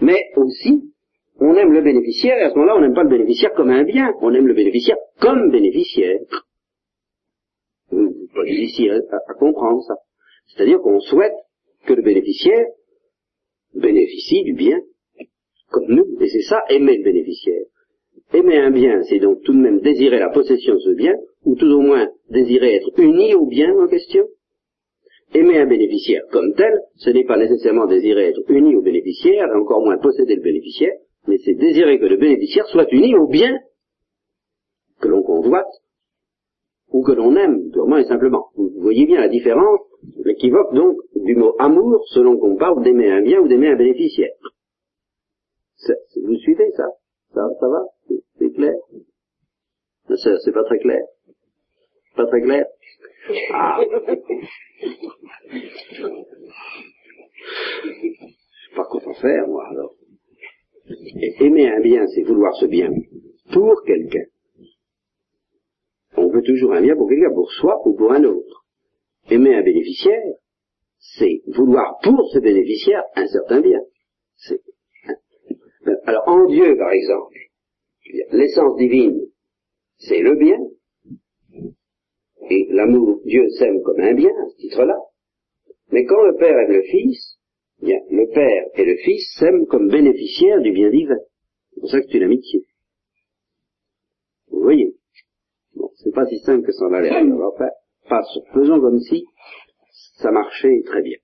Mais aussi, on aime le bénéficiaire, et à ce moment-là, on n'aime pas le bénéficiaire comme un bien, on aime le bénéficiaire comme bénéficiaire. Pas difficile à comprendre ça. C'est-à-dire qu'on souhaite que le bénéficiaire bénéficie du bien, comme nous, et c'est ça, aimer le bénéficiaire. Aimer un bien, c'est donc tout de même désirer la possession de ce bien, ou tout au moins désirer être uni au bien en question. Aimer un bénéficiaire comme tel, ce n'est pas nécessairement désirer être uni au bénéficiaire, encore moins posséder le bénéficiaire, mais c'est désirer que le bénéficiaire soit uni au bien ou que l'on aime, purement et simplement. Vous voyez bien la différence, l'équivoque donc du mot amour selon qu'on parle d'aimer un bien ou d'aimer un bénéficiaire. Vous suivez ça? Ça, ça va? C'est clair? C'est pas très clair Pas très clair? Ah Je sais pas comment faire, moi, alors. aimer un bien, c'est vouloir ce bien pour quelqu'un. On veut toujours un bien pour quelqu'un, pour soi ou pour un autre. Aimer un bénéficiaire, c'est vouloir pour ce bénéficiaire un certain bien. Alors en Dieu, par exemple, l'essence divine, c'est le bien, et l'amour, Dieu s'aime comme un bien, à ce titre-là. Mais quand le Père aime le Fils, le Père et le Fils s'aiment comme bénéficiaires du bien divin. C'est pour ça que c'est une amitié. Vous voyez? C'est pas si simple que ça en a l'air. Enfin, faisons comme si ça marchait très bien.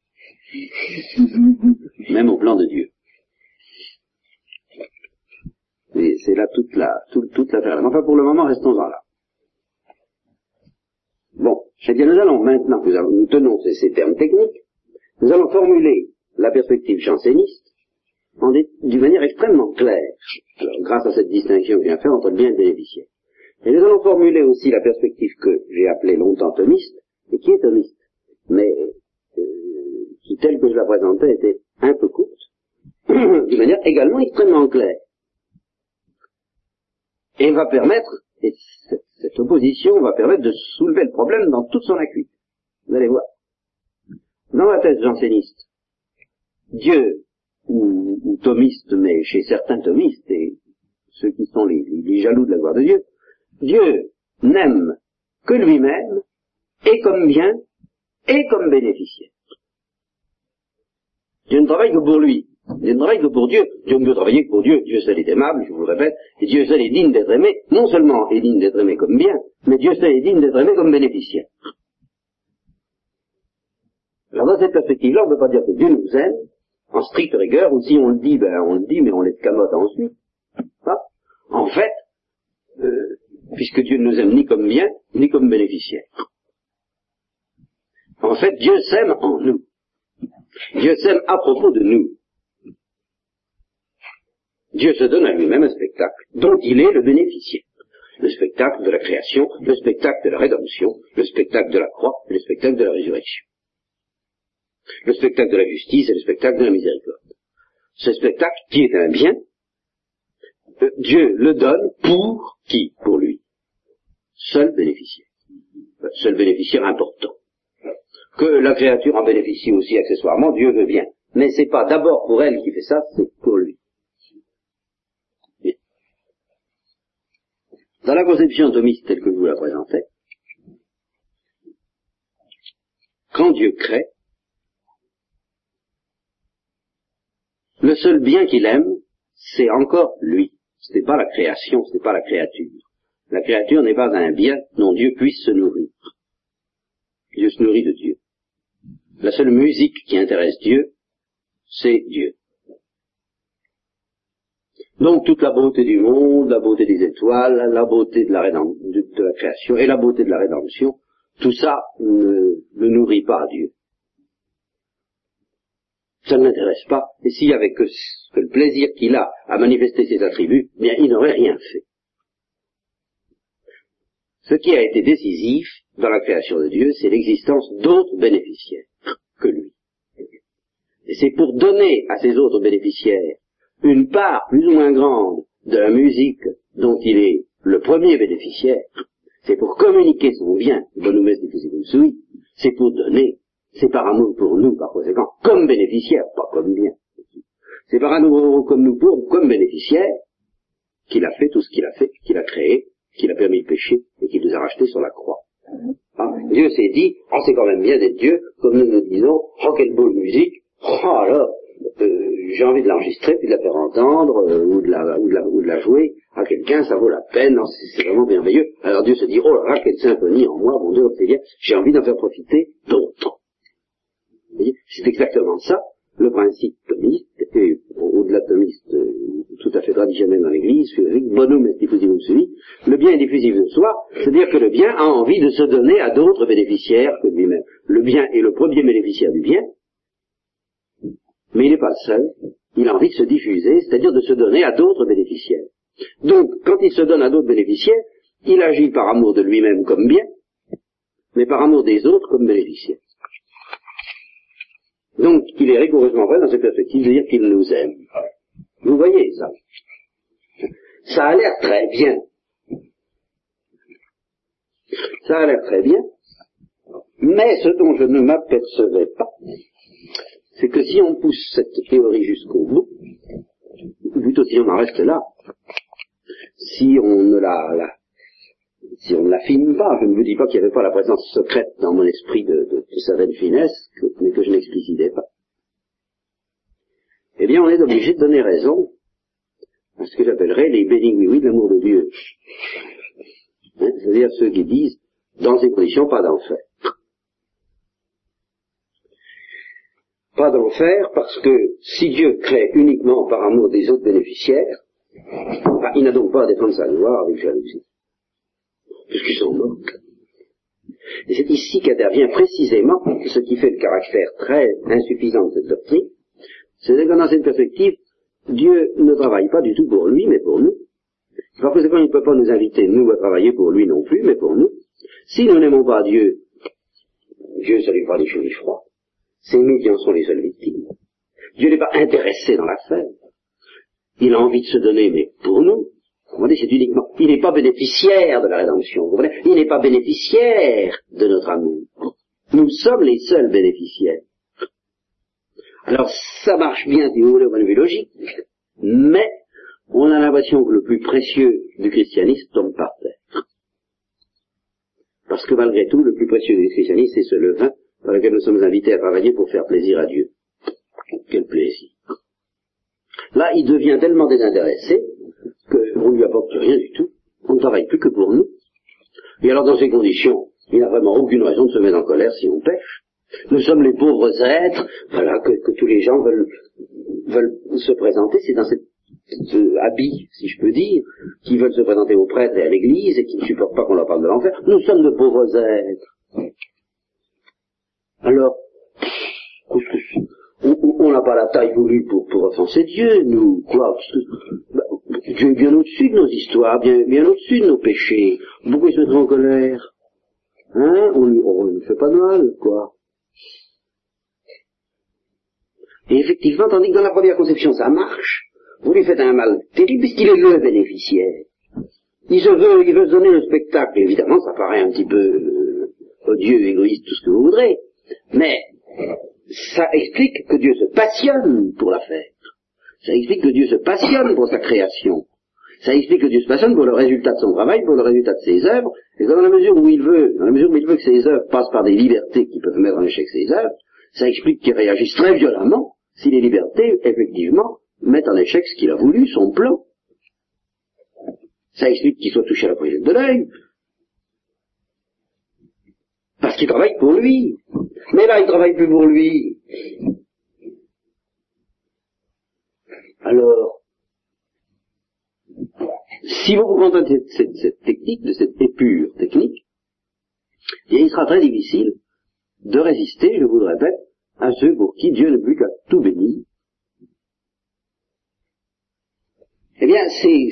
Même au plan de Dieu. Et c'est là toute la, toute, l'affaire. Enfin, pour le moment, restons-en là. Bon, eh bien, nous allons maintenant, nous, tenons ces, termes techniques, nous allons formuler la perspective janséniste d'une manière extrêmement claire, grâce à cette distinction que je viens faire entre le bien et le bénéficiaire. Et nous allons formuler aussi la perspective que j'ai appelée longtemps thomiste, et qui est thomiste, mais euh, qui, telle que je la présentais, était un peu courte, [CLEARS THROAT] d'une manière également extrêmement claire et va permettre, et cette, opposition va permettre de soulever le problème dans toute son acuité. Vous allez voir. Dans la thèse janséniste, Dieu, ou, thomiste, mais chez certains thomistes, et ceux qui sont les jaloux de la gloire de Dieu, Dieu n'aime que lui-même, et comme bien, et comme bénéficiaire. Dieu ne travaille que pour lui. Il ne travaille que pour Dieu. Dieu ne peut travailler que pour Dieu. Dieu seul est aimable, je vous le répète, et Dieu seul est digne d'être aimé. Non seulement est digne d'être aimé comme bien, mais Dieu seul est digne d'être aimé comme bénéficiaire. Alors dans cette perspective-là, on ne peut pas dire que Dieu nous aime, en stricte rigueur, ou si on le dit, ben on le dit, mais on l'escamote ensuite. En fait, euh, puisque Dieu ne nous aime ni comme bien, ni comme bénéficiaire. En fait, Dieu s'aime en nous. Dieu s'aime à propos de nous. Dieu se donne à lui-même un spectacle dont il est le bénéficiaire. Le spectacle de la création, le spectacle de la rédemption, le spectacle de la croix, le spectacle de la résurrection. Le spectacle de la justice et le spectacle de la miséricorde. Ce spectacle, qui est un bien, euh, Dieu le donne pour qui? Pour lui. Seul bénéficiaire. Seul bénéficiaire important. Que la créature en bénéficie aussi accessoirement, Dieu veut bien. Mais c'est pas d'abord pour elle qui fait ça, c'est pour lui. Dans la conception thomiste telle que je vous la présentais, quand Dieu crée, le seul bien qu'il aime, c'est encore lui. Ce n'est pas la création, ce n'est pas la créature. La créature n'est pas un bien dont Dieu puisse se nourrir. Dieu se nourrit de Dieu. La seule musique qui intéresse Dieu, c'est Dieu. Donc toute la beauté du monde, la beauté des étoiles, la beauté de la, création et la beauté de la rédemption, tout ça ne, nourrit pas Dieu. Ça ne l'intéresse pas. Et s'il y avait que, que le plaisir qu'il a à manifester ses attributs, eh bien il n'aurait rien fait. Ce qui a été décisif dans la création de Dieu, c'est l'existence d'autres bénéficiaires que lui. Et c'est pour donner à ces autres bénéficiaires une part plus ou moins grande de la musique dont il est le premier bénéficiaire, c'est pour communiquer son bien, c'est pour donner, c'est par amour pour nous, par conséquent, comme bénéficiaire, pas comme bien. C'est par amour comme nous pour, comme bénéficiaire, qu'il a fait tout ce qu'il a fait, qu'il a créé, qu'il a permis de pécher et qu'il nous a rachetés sur la croix. Ah, Dieu s'est dit, oh c'est quand même bien d'être Dieu, comme nous nous disons, oh quelle beau musique, oh alors, euh, j'ai envie de l'enregistrer puis de la faire entendre euh, ou, de la, ou, de la, ou, de la, jouer à quelqu'un, ça vaut la peine, c'est vraiment merveilleux. Alors Dieu se dit, oh là là, quelle symphonie en moi, mon Dieu, c'est bien, j'ai envie d'en faire profiter d'autres. C'est exactement ça, le principe thomiste, au-delà de thomiste, euh, tout à fait traditionnel dans l'Église, le bien est diffusif de soi, c'est-à-dire que le bien a envie de se donner à d'autres bénéficiaires que lui-même. Le bien est le premier bénéficiaire du bien, mais il n'est pas le seul, il a envie de se diffuser, c'est-à-dire de se donner à d'autres bénéficiaires. Donc, quand il se donne à d'autres bénéficiaires, il agit par amour de lui-même comme bien, mais par amour des autres comme bénéficiaire. Donc, il est rigoureusement vrai dans cette perspective de dire qu'il nous aime. Vous voyez ça Ça a l'air très bien. Ça a l'air très bien. Mais ce dont je ne m'apercevais pas, c'est que si on pousse cette théorie jusqu'au bout, ou plutôt si on en reste là, si on ne la, si on ne l'affine pas, je ne vous dis pas qu'il n'y avait pas la présence secrète dans mon esprit de, de, de certaines mais que je n'explicitais pas. Eh bien, on est obligé de donner raison à ce que j'appellerais les bénis-oui-oui de l'amour de Dieu. Hein, C'est-à-dire ceux qui disent, dans ces conditions, pas d'enfer. Pas d'enfer parce que si Dieu crée uniquement par amour des autres bénéficiaires, bah, il n'a donc pas à défendre sa gloire avec jalousie. Puisqu'il s'en moque. Et c'est ici qu'intervient précisément ce qui fait le caractère très insuffisant de cette doctrine, c'est que dans cette perspective, Dieu ne travaille pas du tout pour lui, mais pour nous. Par conséquent, il ne peut pas nous inviter, nous, à travailler pour lui non plus, mais pour nous. Si nous n'aimons pas Dieu, Dieu, ça lui fera des chevilles froids. C'est nous qui en sommes les seules victimes. Dieu n'est pas intéressé dans l'affaire. Il a envie de se donner, mais pour nous. Vous voyez, c'est uniquement. Il n'est pas bénéficiaire de la rédemption. Vous voyez, il n'est pas bénéficiaire de notre amour. Nous sommes les seuls bénéficiaires. Alors, ça marche bien, si vous voulez, au point de vue logique, mais on a l'impression que le plus précieux du christianisme tombe par terre. Parce que malgré tout, le plus précieux du christianisme, c'est ce levain par lequel nous sommes invités à travailler pour faire plaisir à Dieu. Quel plaisir. Là, il devient tellement désintéressé qu'on ne lui apporte rien du tout. On ne travaille plus que pour nous. Et alors, dans ces conditions, il n'a vraiment aucune raison de se mettre en colère si on pêche. Nous sommes les pauvres êtres, voilà, que, tous les gens veulent, se présenter. C'est dans cet ce habit, si je peux dire, qui veulent se présenter aux prêtres et à l'église et qui ne supportent pas qu'on leur parle de l'enfer. Nous sommes de pauvres êtres. Alors, on n'a pas la taille voulue pour offenser Dieu, nous, quoi? Dieu est bien au-dessus de nos histoires, bien, au-dessus de nos péchés. Pourquoi il se mettrait en colère? Hein? On ne lui fait pas de mal, quoi. Et effectivement, tandis que dans la première conception ça marche, vous lui faites un mal terrible puisqu'il est le bénéficiaire. Il se veut, il veut donner le spectacle. Évidemment, ça paraît un petit peu euh, odieux, égoïste, tout ce que vous voudrez. Mais ça explique que Dieu se passionne pour la faire. Ça explique que Dieu se passionne pour sa création. Ça explique que Dieu se passionne pour le résultat de son travail, pour le résultat de ses œuvres. Et dans la mesure où il veut, dans la mesure où il veut que ses œuvres passent par des libertés qui peuvent mettre en échec ses œuvres, ça explique qu'il réagisse très violemment si les libertés, effectivement, mettent en échec ce qu'il a voulu, son plan. Ça explique qu'il soit touché à la poignette de l'œil. Parce qu'il travaille pour lui. Mais là, il travaille plus pour lui. Alors, si vous vous contentez de cette, technique, de cette épure technique, eh il sera très difficile de résister, je vous le répète, à ceux pour qui Dieu ne plus qu'à tout bénir. Eh bien, c'est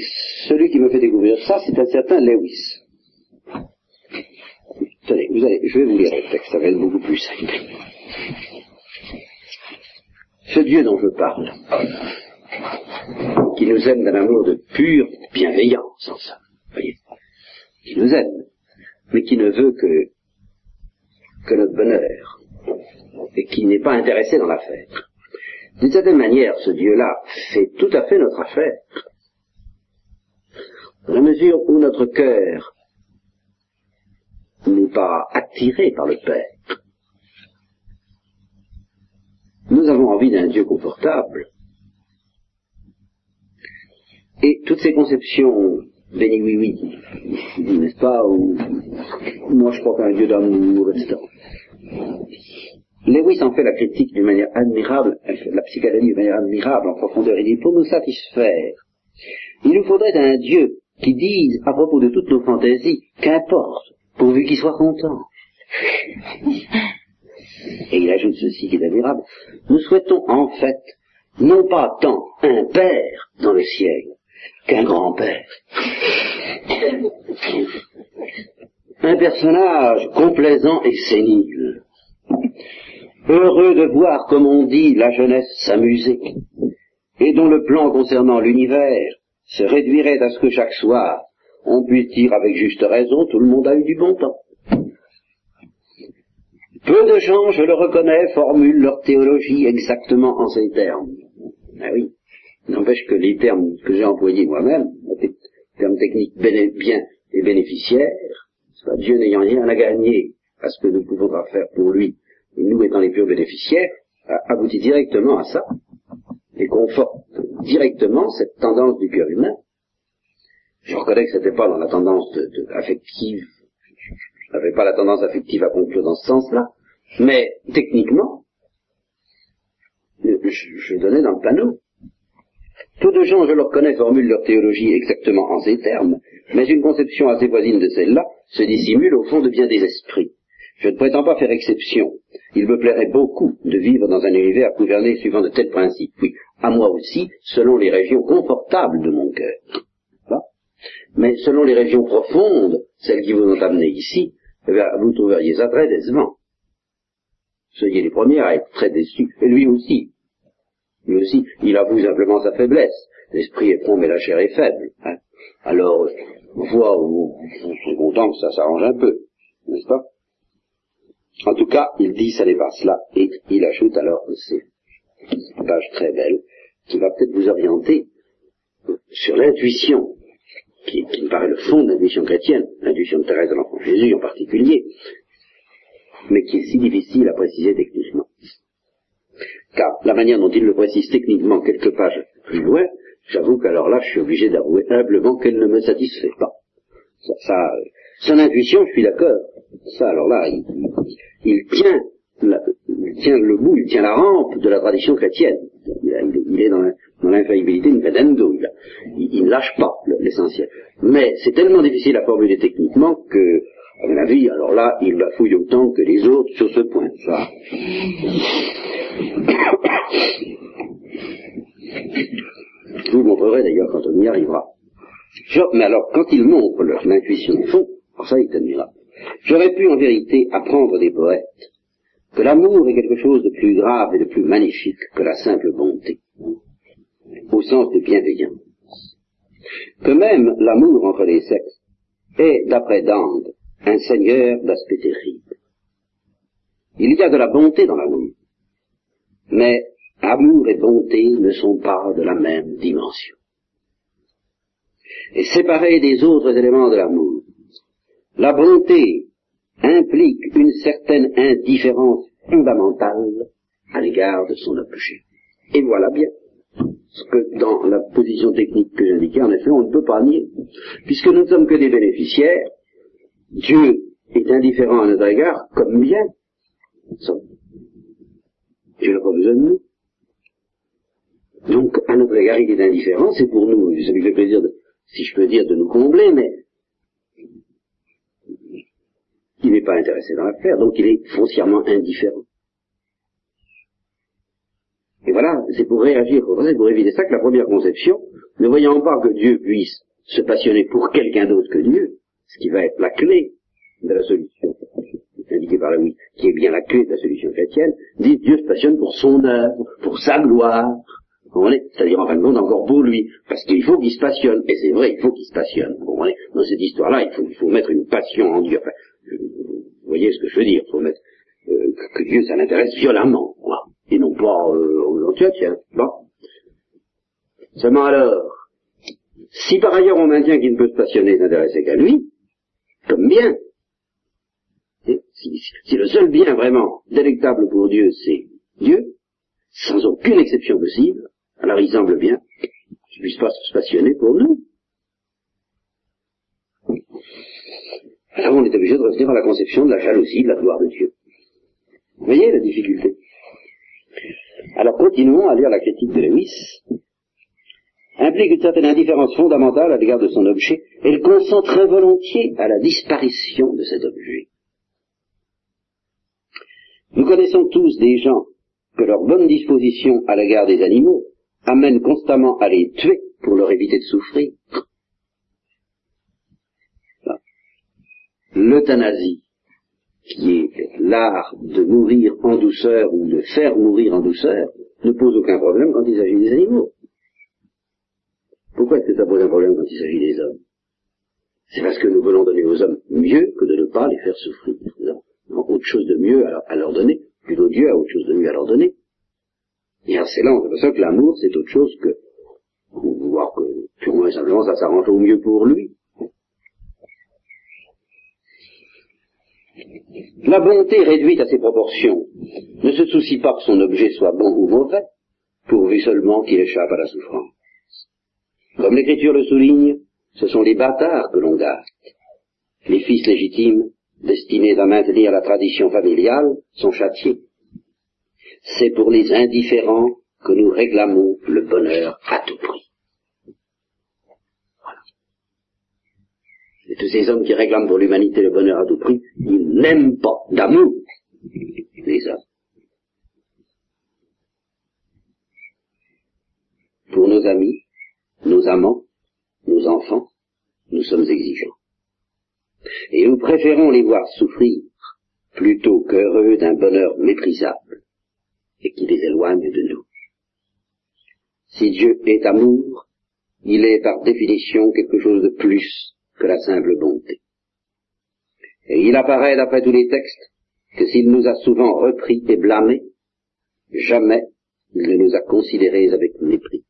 celui qui me fait découvrir ça, c'est un certain Lewis. Tenez, vous allez, je vais vous lire le texte, ça va être beaucoup plus simple. Ce Dieu dont je parle, qui nous aime d'un amour de pure bienveillance, en ça, voyez, qui nous aime, mais qui ne veut que notre bonheur, et qui n'est pas intéressé dans l'affaire. D'une certaine manière, ce Dieu-là fait tout à fait notre affaire. Dans la mesure où notre cœur n'est pas attiré par le Père, nous avons envie d'un Dieu confortable. Et toutes ces conceptions béni oui oui, n'est-ce pas, ou moi je crois qu'un Dieu d'amour, etc. Lewis en fait la critique d'une manière admirable, la psychanalyse d'une manière admirable en profondeur. Il dit, pour nous satisfaire, il nous faudrait un Dieu qui dise à propos de toutes nos fantaisies, qu'importe, pourvu qu'il soit content. Et il ajoute ceci qui est admirable. Nous souhaitons en fait non pas tant un père dans le ciel qu'un grand-père. Un personnage complaisant et sénile, heureux de voir, comme on dit, la jeunesse s'amuser, et dont le plan concernant l'univers se réduirait à ce que chaque soir on puisse dire avec juste raison, tout le monde a eu du bon temps. Peu de gens, je le reconnais, formulent leur théologie exactement en ces termes. Ah oui, n'empêche que les termes que j'ai employés moi-même, les termes techniques bien et bénéficiaires, pas, Dieu n'ayant rien à gagner à ce que nous pouvons faire pour lui, et nous étant les purs bénéficiaires, aboutit directement à ça, et conforte directement cette tendance du cœur humain. Je reconnais que ce n'était pas dans la tendance affective, je n'avais pas la tendance affective à conclure dans ce sens-là, mais techniquement, je, je donnais dans le panneau. Peu de gens, je le reconnais, formulent leur théologie exactement en ces termes, mais une conception assez voisine de celle-là se dissimule au fond de bien des esprits. Je ne prétends pas faire exception. Il me plairait beaucoup de vivre dans un univers gouverné suivant de tels principes. Oui, à moi aussi, selon les régions confortables de mon cœur. Mais selon les régions profondes, celles qui vous ont amené ici, eh vous trouveriez ça très décevant. Soyez les premiers à être très déçus. Et lui aussi. Lui aussi, il avoue simplement sa faiblesse. L'esprit est prompt, mais la chair est faible. Hein. Alors, voit où on sont contents que ça s'arrange un peu, n'est-ce pas? En tout cas, il dit ça n'est pas cela, et il ajoute alors, une page très belle, qui va peut-être vous orienter sur l'intuition, qui, me paraît le fond de l'intuition chrétienne, l'intuition de Thérèse de l'Enfant Jésus en particulier, mais qui est si difficile à préciser techniquement. Car la manière dont il le précise techniquement quelques pages plus loin, j'avoue qu'alors là, je suis obligé d'avouer humblement qu'elle ne me satisfait pas. Ça, son intuition, je suis d'accord. Ça, alors là, il, tient il tient le bout, il tient la rampe de la tradition chrétienne. Il, est dans l'infaillibilité de Fedendo. Il, il, ne lâche pas l'essentiel. Mais c'est tellement difficile à formuler techniquement que à mon avis, alors là, il la fouille autant que les autres sur ce point. Ça. Je [COUGHS] vous montrerai d'ailleurs quand on y arrivera. mais alors, quand il montre l'intuition de fond, alors ça, est admirable. J'aurais pu en vérité apprendre des poètes que l'amour est quelque chose de plus grave et de plus magnifique que la simple bonté, au sens de bienveillance. Que même l'amour entre les sexes est, d'après Dante, un seigneur d'aspect terrible. Il y a de la bonté dans l'amour, mais amour et bonté ne sont pas de la même dimension. Et séparés des autres éléments de l'amour, la bonté implique une certaine indifférence fondamentale à l'égard de son objet. Et voilà bien ce que dans la position technique que j'indiquais, en effet, on ne peut pas nier, puisque nous ne sommes que des bénéficiaires, Dieu est indifférent à notre égard comme bien. Dieu n'a pas besoin de nous. Donc, à notre égard, il est indifférent, c'est pour nous, ça lui fait plaisir, de, si je peux dire, de nous combler, mais il n'est pas intéressé dans l'affaire, donc il est foncièrement indifférent. Et voilà, c'est pour réagir, c'est pour éviter ça que la première conception, ne voyant pas que Dieu puisse se passionner pour quelqu'un d'autre que Dieu, ce qui va être la clé de la solution, indiquée par la oui, qui est bien la clé de la solution chrétienne, dit Dieu se passionne pour son œuvre, pour sa gloire, c'est-à-dire en fin de compte encore pour lui, parce qu'il faut qu'il se passionne, et c'est vrai, il faut qu'il se passionne. Dans cette histoire-là, il faut, mettre une passion en Dieu. Enfin, vous voyez ce que je veux dire, il faut mettre euh, que, Dieu, ça l'intéresse violemment, et non pas euh, tiens, tiens, bon. Seulement alors, si par ailleurs on maintient qu'il ne peut se passionner et s'intéresser qu'à lui, comme bien, si, si, le seul bien vraiment délectable pour Dieu, c'est Dieu, sans aucune exception possible, alors il semble bien qu'il puisse pas se passionner pour nous. Alors on est obligé de revenir à la conception de la jalousie, de la gloire de Dieu. Vous voyez la difficulté? Alors continuons à lire la critique de Lewis. Implique une certaine indifférence fondamentale à l'égard de son objet, elle consent très volontiers à la disparition de cet objet. Nous connaissons tous des gens que leur bonne disposition à l'égard des animaux amène constamment à les tuer pour leur éviter de souffrir. L'euthanasie, qui est l'art de mourir en douceur ou de faire mourir en douceur, ne pose aucun problème quand il s'agit des animaux. Pourquoi est-ce que ça pose un problème quand il s'agit des hommes? C'est parce que nous voulons donner aux hommes mieux que de ne pas les faire souffrir. Autre chose de mieux à leur donner, plutôt Dieu a autre chose de mieux à leur donner. Et c'est là, c'est pour ça que l'amour, c'est autre chose que voir que purement et simplement ça s'arrange au mieux pour lui. La bonté réduite à ses proportions ne se soucie pas que son objet soit bon ou mauvais, pourvu seulement qu'il échappe à la souffrance. Comme l'Écriture le souligne, ce sont les bâtards que l'on gâte. Les fils légitimes, destinés à maintenir la tradition familiale, sont châtiés. C'est pour les indifférents que nous réclamons le bonheur à tout prix. Et tous ces hommes qui réclament pour l'humanité le bonheur à tout prix, ils n'aiment pas d'amour les hommes. Pour nos amis, nos amants, nos enfants, nous sommes exigeants. Et nous préférons les voir souffrir plutôt qu'heureux d'un bonheur méprisable et qui les éloigne de nous. Si Dieu est amour, il est par définition quelque chose de plus que la simple bonté. Et il apparaît d'après tous les textes que s'il nous a souvent repris et blâmés, jamais il ne nous a considérés avec mépris.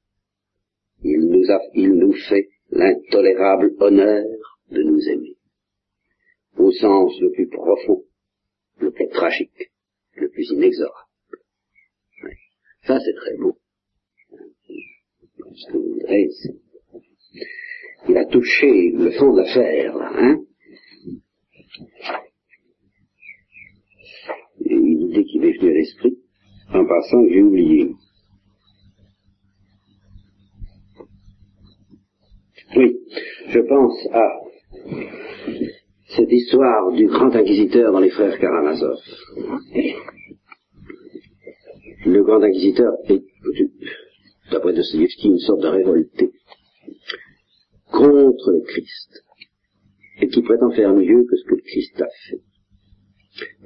Il nous, fait l'intolérable honneur de nous aimer, au sens le plus profond, le plus tragique, le plus inexorable. Ça, c'est très beau. Ce que vous voudrez, il a touché le fond de l'affaire, là, hein une idée qui m'est venue à l'esprit, en passant, j'ai oublié. Oui, je pense à cette histoire du grand inquisiteur dans les frères Karamazov. Le grand inquisiteur est, d'après Dostoevsky, une sorte de révolté contre le Christ et qui prétend faire mieux que ce que le Christ a fait.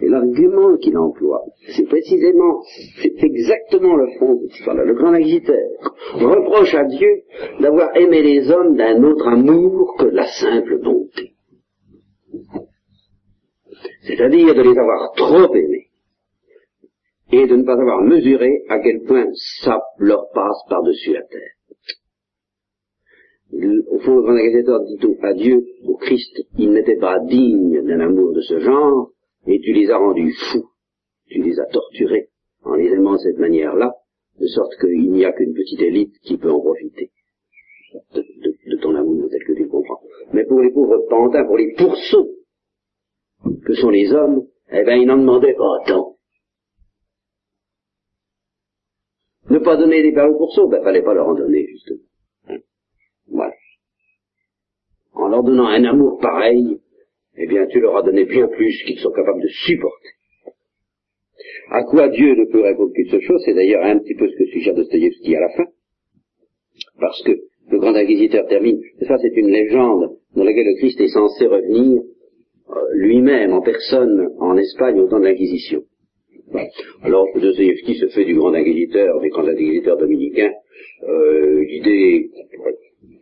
Et l'argument qu'il emploie, c'est précisément, c'est exactement le fond de cette Le grand inquisiteur reproche à Dieu d'avoir aimé les hommes d'un autre amour que la simple bonté. C'est-à-dire de les avoir trop aimés et de ne pas avoir mesuré à quel point ça leur passe par-dessus la terre. Au fond, le grand inquisiteur dit à Dieu, au Christ, il n'était pas digne d'un amour de ce genre, et tu les as rendus fous, tu les as torturés en les aimant de cette manière-là, de sorte qu'il n'y a qu'une petite élite qui peut en profiter de, ton amour tel que tu le comprends. Mais pour les pauvres pantins, pour les pourceaux que sont les hommes, eh bien, ils n'en demandaient pas tant. Ne pas donner des perles aux pourceaux, ben, fallait pas leur en donner, justement. Voilà. En leur donnant un amour pareil, eh bien, tu leur as donné bien plus qu'ils sont capables de supporter. À quoi Dieu ne peut répondre qu'une seule chose, c'est d'ailleurs un petit peu ce que suggère Dostoïevski à la fin, parce que le grand inquisiteur termine, ça c'est une légende dans laquelle le Christ est censé revenir lui-même en personne en Espagne au temps de l'Inquisition. Alors Dostoïevski se fait du grand inquisiteur, des grands inquisiteurs dominicains, euh, l'idée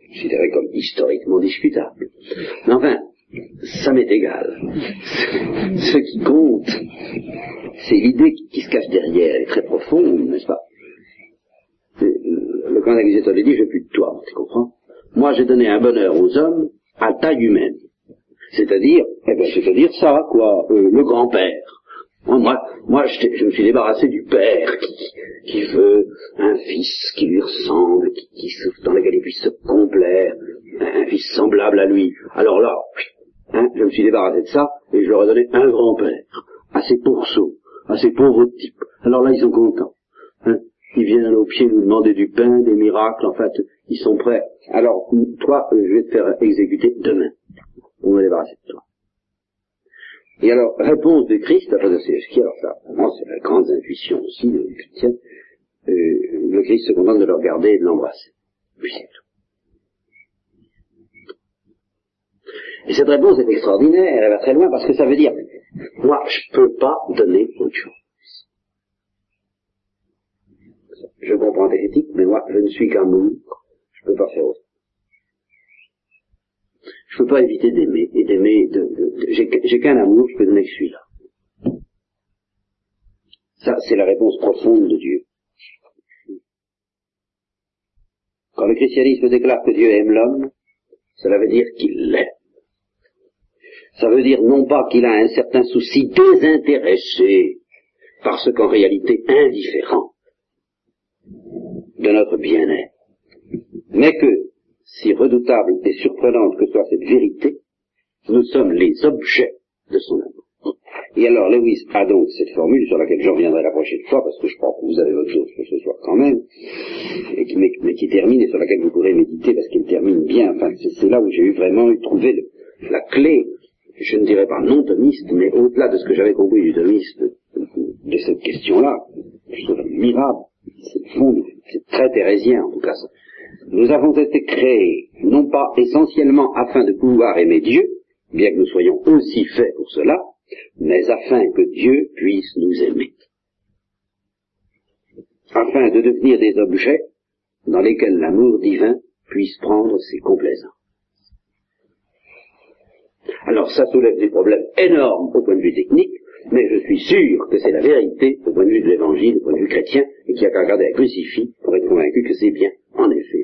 considéré comme historiquement discutable. Mais enfin, ça m'est égal. [LAUGHS] Ce qui compte, c'est l'idée qui, se cache derrière, elle est très profonde, n'est-ce pas? Le grand inquisiteur lui dit, je plus de toi, tu comprends? Moi, j'ai donné un bonheur aux hommes à taille humaine. C'est-à-dire, eh ben, c'est-à-dire ça, quoi, euh, le grand-père. Moi, moi je, me suis débarrassé du père qui, veut un fils qui lui ressemble, qui, dans lequel il puisse se complaire, un, fils semblable à lui. Alors là, hein, je me suis débarrassé de ça et je leur ai donné un grand-père, à ces pourceaux, à ces pauvres types. Alors là, ils sont contents. Hein. Ils viennent au pied nous demander du pain, des miracles, en fait, ils sont prêts. Alors, toi, je vais te faire exécuter demain. On me débarrasser de toi. Et alors, réponse du Christ à Dostoevsky, alors ça, vraiment, c'est la grande intuition aussi de chrétienne, euh, le Christ se contente de le regarder et de l'embrasser. Puis c'est tout. Et cette réponse est extraordinaire, elle va très loin parce que ça veut dire, moi, je peux pas donner autre chose. Je comprends tes critiques, mais moi, je ne suis qu'amour, je ne peux pas faire autre. Je ne peux pas éviter d'aimer, et d'aimer, j'ai qu'un amour, je peux donner que celui-là. Ça, c'est la réponse profonde de Dieu. Quand le christianisme déclare que Dieu aime l'homme, cela veut dire qu'il l'aime. Ça veut dire non pas qu'il a un certain souci désintéressé, parce qu'en réalité indifférent de notre bien-être, mais que, si redoutable et surprenante que soit cette vérité, nous sommes les objets de son amour. Et alors Lewis a donc cette formule sur laquelle je reviendrai la prochaine fois, parce que je crois que vous avez autre chose pour ce soir quand même, et qui, mais, qui termine et sur laquelle vous pourrez méditer parce qu'elle termine bien. Enfin, c'est là où j'ai eu vraiment eu trouvé la clé je ne dirais pas non thomiste, mais au-delà de ce que j'avais compris du thomiste, de cette question-là, je trouve admirable, c'est très thérésien en tout cas. Nous avons été créés, non pas essentiellement afin de pouvoir aimer Dieu, bien que nous soyons aussi faits pour cela, mais afin que Dieu puisse nous aimer. Afin de devenir des objets dans lesquels l'amour divin puisse prendre ses complaisances. Alors ça soulève des problèmes énormes au point de vue technique, mais je suis sûr que c'est la vérité au point de vue de l'évangile, au point de vue chrétien, et qu'il n'y a qu'à regarder un crucifix pour être convaincu que c'est bien, en effet.